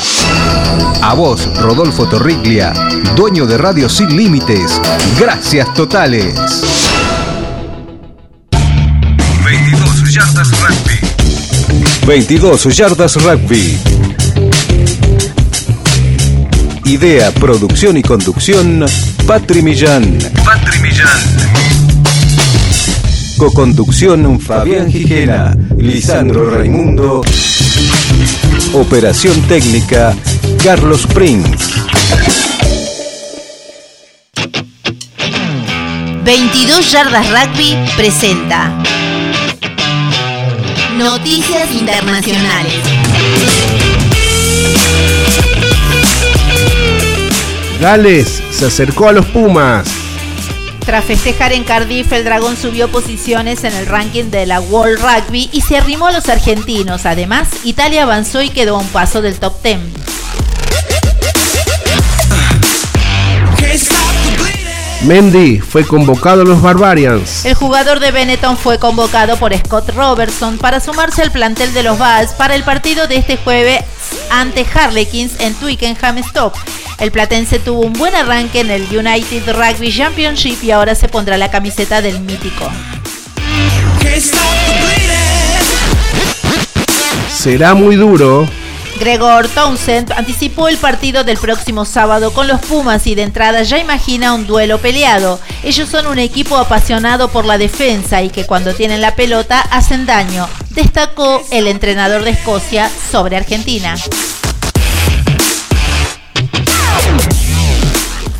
A vos, Rodolfo Torriglia, dueño de Radio Sin Límites. Gracias totales. 22 Yardas Rugby. Idea, producción y conducción, Patri Millán. Patri Millán. Coconducción, Fabián Gijena, Lisandro Raimundo. Operación técnica, Carlos Prince. 22 Yardas Rugby presenta Noticias Internacionales. Gales se acercó a los Pumas. Tras festejar en Cardiff, el Dragón subió posiciones en el ranking de la World Rugby y se arrimó a los argentinos. Además, Italia avanzó y quedó a un paso del top 10. Mendy fue convocado a los Barbarians. El jugador de Benetton fue convocado por Scott Robertson para sumarse al plantel de los Bulls para el partido de este jueves ante Harlequins en Twickenham Stop. El platense tuvo un buen arranque en el United Rugby Championship y ahora se pondrá la camiseta del mítico. Será muy duro Gregor Townsend anticipó el partido del próximo sábado con los Pumas y de entrada ya imagina un duelo peleado. Ellos son un equipo apasionado por la defensa y que cuando tienen la pelota hacen daño, destacó el entrenador de Escocia sobre Argentina.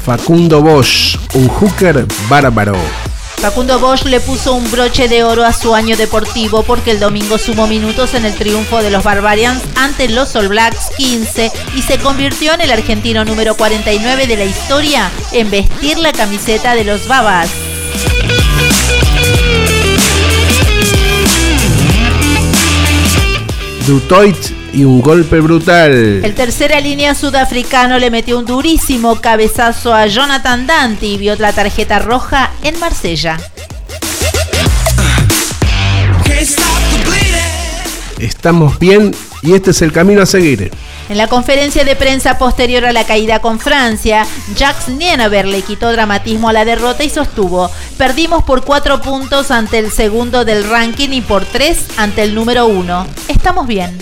Facundo Bosch, un hooker bárbaro. Facundo Bosch le puso un broche de oro a su año deportivo porque el domingo sumó minutos en el triunfo de los Barbarians ante los All Blacks 15 y se convirtió en el argentino número 49 de la historia en vestir la camiseta de los Babas. Dutoit y un golpe brutal. El tercera línea sudafricano le metió un durísimo cabezazo a Jonathan Dante y vio la tarjeta roja en Marsella. Estamos bien y este es el camino a seguir. En la conferencia de prensa posterior a la caída con Francia, Jacques Nienaber le quitó dramatismo a la derrota y sostuvo, perdimos por cuatro puntos ante el segundo del ranking y por tres ante el número uno. Estamos bien.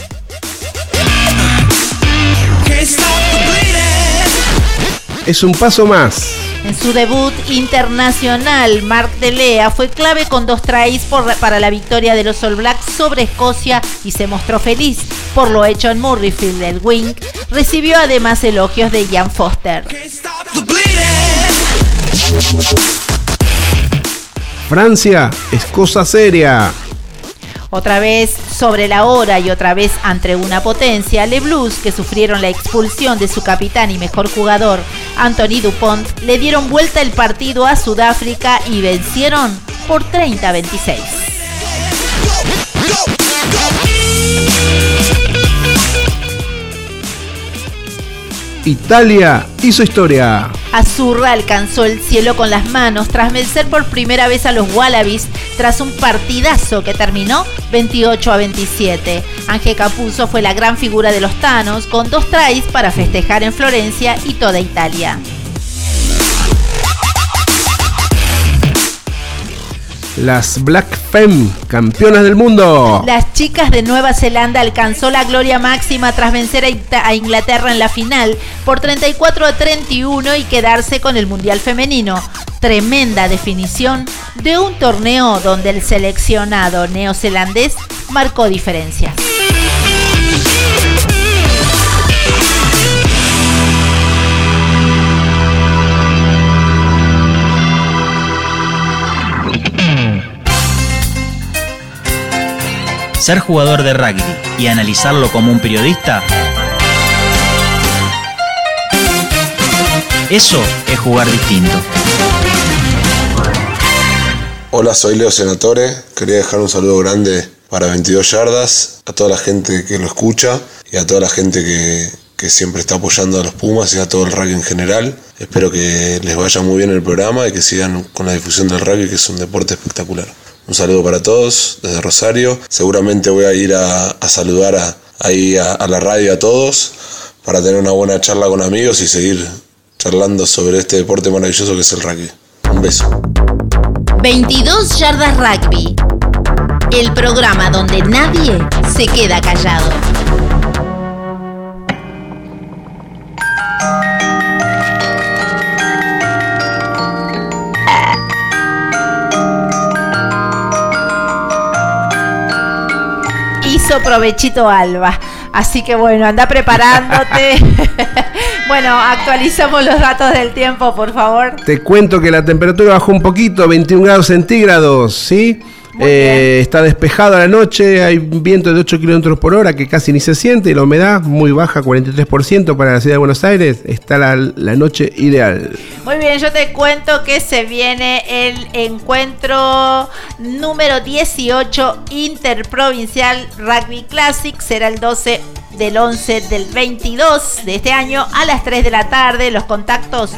Es un paso más. En su debut internacional, Marc Delea fue clave con dos tries para la victoria de los All Blacks sobre Escocia y se mostró feliz por lo hecho en Murrayfield. El Wing recibió además elogios de Ian Foster. Francia es cosa seria. Otra vez sobre la hora y otra vez ante una potencia, Le Blues, que sufrieron la expulsión de su capitán y mejor jugador, Anthony Dupont, le dieron vuelta el partido a Sudáfrica y vencieron por 30-26. Italia hizo historia. Azurra alcanzó el cielo con las manos tras vencer por primera vez a los Wallabies tras un partidazo que terminó 28 a 27. Ángel Capuzzo fue la gran figura de los Tanos con dos tries para festejar en Florencia y toda Italia. Las Black Femme, campeonas del mundo. Las chicas de Nueva Zelanda alcanzó la gloria máxima tras vencer a Inglaterra en la final por 34 a 31 y quedarse con el Mundial Femenino. Tremenda definición de un torneo donde el seleccionado neozelandés marcó diferencias. Ser jugador de rugby y analizarlo como un periodista, eso es jugar distinto. Hola, soy Leo Senatore. Quería dejar un saludo grande para 22 yardas, a toda la gente que lo escucha y a toda la gente que, que siempre está apoyando a los Pumas y a todo el rugby en general. Espero que les vaya muy bien el programa y que sigan con la difusión del rugby, que es un deporte espectacular. Un saludo para todos desde Rosario. Seguramente voy a ir a, saludar a, ahí a, a la radio a todos para tener una buena charla con amigos y seguir charlando sobre este deporte maravilloso que es el rugby. Un beso. 22 Yardas Rugby. El programa donde nadie se queda callado. Provechito Alba. Así que bueno, anda preparándote. bueno, actualizamos los datos del tiempo, por favor. Te cuento que la temperatura bajó un poquito, 21 grados centígrados, ¿sí? Eh, está despejado a la noche, hay viento de 8 kilómetros por hora que casi ni se siente y la humedad muy baja, 43% para la ciudad de Buenos Aires. Está la, la, noche ideal. Muy bien, yo te cuento que se viene el encuentro número 18 Interprovincial Rugby Classic. Será el 12 del 11 del 22 de este año a las 3 de la tarde. Los contactos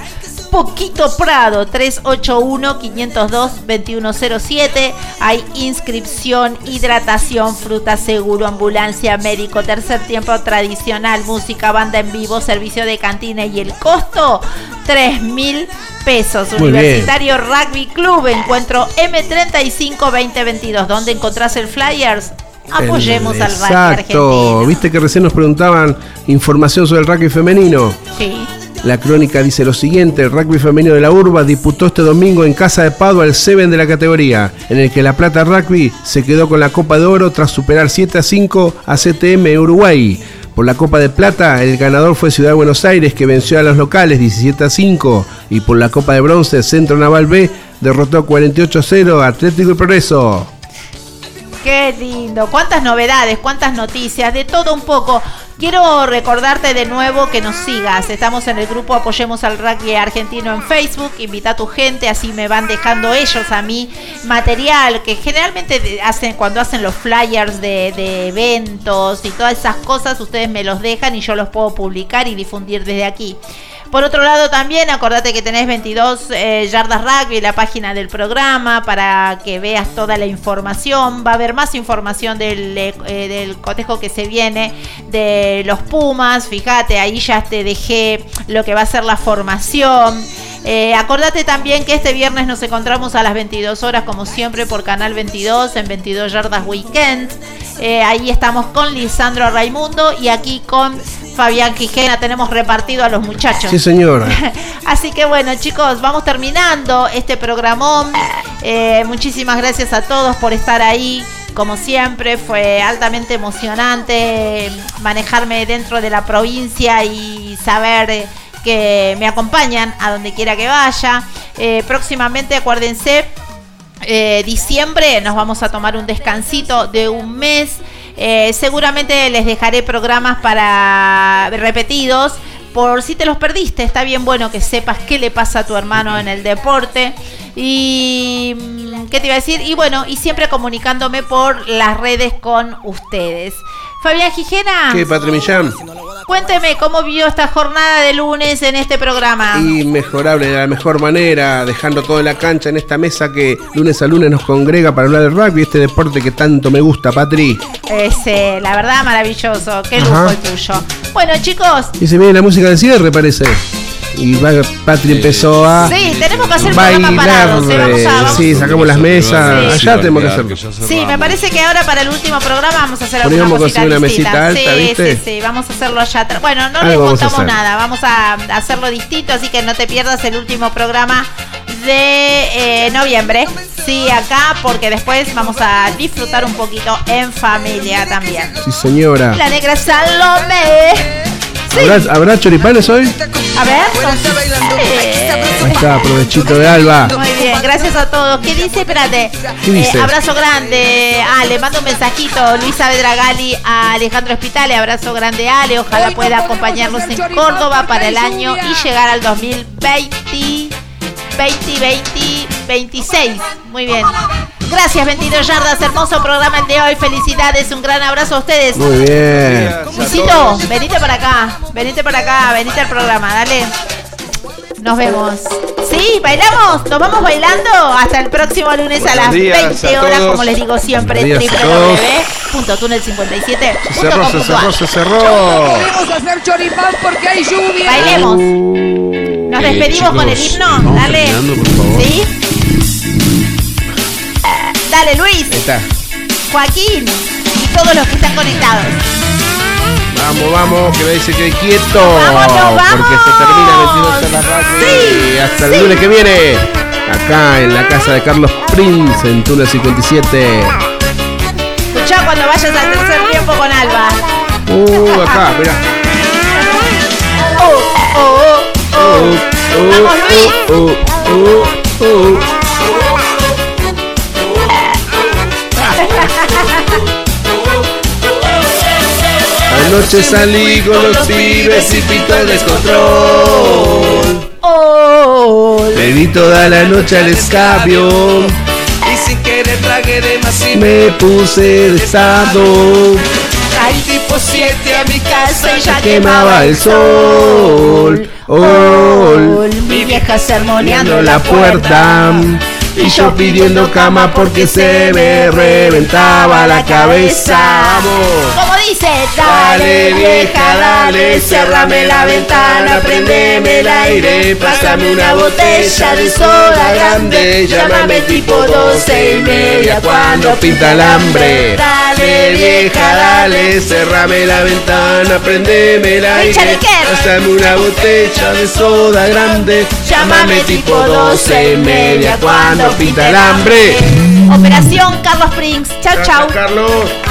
Poquito Prado 381-502-2107. Hay inscripción, hidratación, fruta seguro, ambulancia, médico, tercer tiempo tradicional, música, banda en vivo, servicio de cantina y el costo 3 mil pesos. Universitario Rugby Club, encuentro M35 2022. ¿Dónde encontrás el Flyers? Apoyemos al rugby Exacto. Viste que recién nos preguntaban información sobre el rugby femenino. Sí. La crónica dice lo siguiente, el rugby femenino de la Urba disputó este domingo en Casa de Padua el Seven de la categoría, en el que la Plata Rugby se quedó con la Copa de Oro tras superar 7 a 5 a CTM Uruguay. Por la Copa de Plata, el ganador fue Ciudad de Buenos Aires, que venció a los locales 17 a 5. Y por la Copa de Bronce, Centro Naval B derrotó 48-0 Atlético y Progreso. Qué lindo, cuántas novedades, cuántas noticias, de todo un poco. Quiero recordarte de nuevo que nos sigas. Estamos en el grupo Apoyemos al Rugby Argentino en Facebook. Invita a tu gente, así me van dejando ellos a mí material que generalmente hacen cuando hacen los flyers de, de eventos y todas esas cosas. Ustedes me los dejan y yo los puedo publicar y difundir desde aquí. Por otro lado también acordate que tenés 22 eh, yardas rugby, la página del programa, para que veas toda la información. Va a haber más información del, eh, del cotejo que se viene de los Pumas. Fíjate, ahí ya te dejé lo que va a ser la formación. Eh, acordate también que este viernes nos encontramos a las 22 horas, como siempre, por Canal 22 en 22 Yardas Weekend. Eh, ahí estamos con Lisandro Raimundo y aquí con Fabián Quijena. Tenemos repartido a los muchachos. Sí, señora. Así que bueno, chicos, vamos terminando este programón. Eh, muchísimas gracias a todos por estar ahí. Como siempre, fue altamente emocionante manejarme dentro de la provincia y saber que me acompañan a donde quiera que vaya. Eh, próximamente, acuérdense, eh, diciembre nos vamos a tomar un descansito de un mes. Eh, seguramente les dejaré programas para repetidos. Por si te los perdiste, está bien bueno que sepas qué le pasa a tu hermano en el deporte. Y mm, qué te iba a decir. Y bueno, y siempre comunicándome por las redes con ustedes. Fabián Gijena. ¿Qué, Patri Millán? Cuénteme cómo vio esta jornada de lunes en este programa. Inmejorable, de la mejor manera, dejando toda la cancha en esta mesa que lunes a lunes nos congrega para hablar del rugby, este deporte que tanto me gusta, Patri. Ese, la verdad, maravilloso. Qué lujo el tuyo. Bueno, chicos. Y se viene la música del cierre, parece. Y Patri empezó a. Sí, tenemos que hacer bailar. Parados, ¿eh? vamos a, vamos. Sí, sacamos las mesas. Allá tenemos que hacerlo. Sí, me parece que ahora para el último programa vamos a hacer alguna cosita una mesita alta, sí, ¿viste? Sí, sí, vamos a hacerlo allá atrás. Bueno, no les contamos nada, vamos a hacerlo distinto, así que no te pierdas el último programa de eh, noviembre. Sí, acá, porque después vamos a disfrutar un poquito en familia también. Sí, señora. La negra Salome. ¿Habrá, ¿Habrá, choripanes hoy? A ver. Ahí está, provechito de Alba. Muy bien, gracias a todos. ¿Qué dice? Espérate. ¿Qué dice? Eh, abrazo grande. Ah, le mando un mensajito. Luisa Bedragali a Alejandro Hospitales. Abrazo grande, Ale. Ojalá pueda acompañarnos en Córdoba para el año y llegar al 2020. 2020, 26. Muy bien. Gracias, 22 yardas. Hermoso programa el de hoy. Felicidades. Un gran abrazo a ustedes. Muy bien. Luisito, venite para acá. Venite para acá. Venite al programa. Dale. Nos vemos. Sí, bailamos. Nos vamos bailando hasta el próximo lunes a las 20 horas, como les digo siempre. www.tunel57. Se cerró, se cerró, se cerró. Podemos hacer choripán porque hay lluvia. Bailemos. Nos despedimos con el himno. Dale. ¿Sí? Dale, Luis. Ahí está. Joaquín. Y todos los que están conectados. Vamos, vamos, que me dice que quieto. Vamos. Porque se termina 22 en la radio. Sí, hasta el lunes que viene. Acá en la casa de Carlos Prince, en Tula 57. Escuchá cuando vayas al tercer tiempo con Alba. Uh, acá, mirá. Oh, oh, oh, oh. Vamos, Luis. Anoche salí con los pibes y pito el descontrol. Oh. Bebí toda la noche al escabio. Y sin querer tragué demasiado. Me puse de estado. Al tipo 7 a mi casa y ya Quemaba el sol. Oh, Mi vieja sermoneando la puerta. Y yo pidiendo cama porque se me reventaba la cabeza. Vamos. Como dice, Dale vieja, dale, cerrame la ventana, prendeme el aire, pásame una botella de soda grande, llámame tipo doce y media cuando pinta el hambre. Dale vieja, dale, cerrame la ventana, prendeme el aire, pásame una botella de soda grande, llámame tipo doce y media cuando pinta el hambre. Operación Carlos Springs. Chau, chau. Carlos.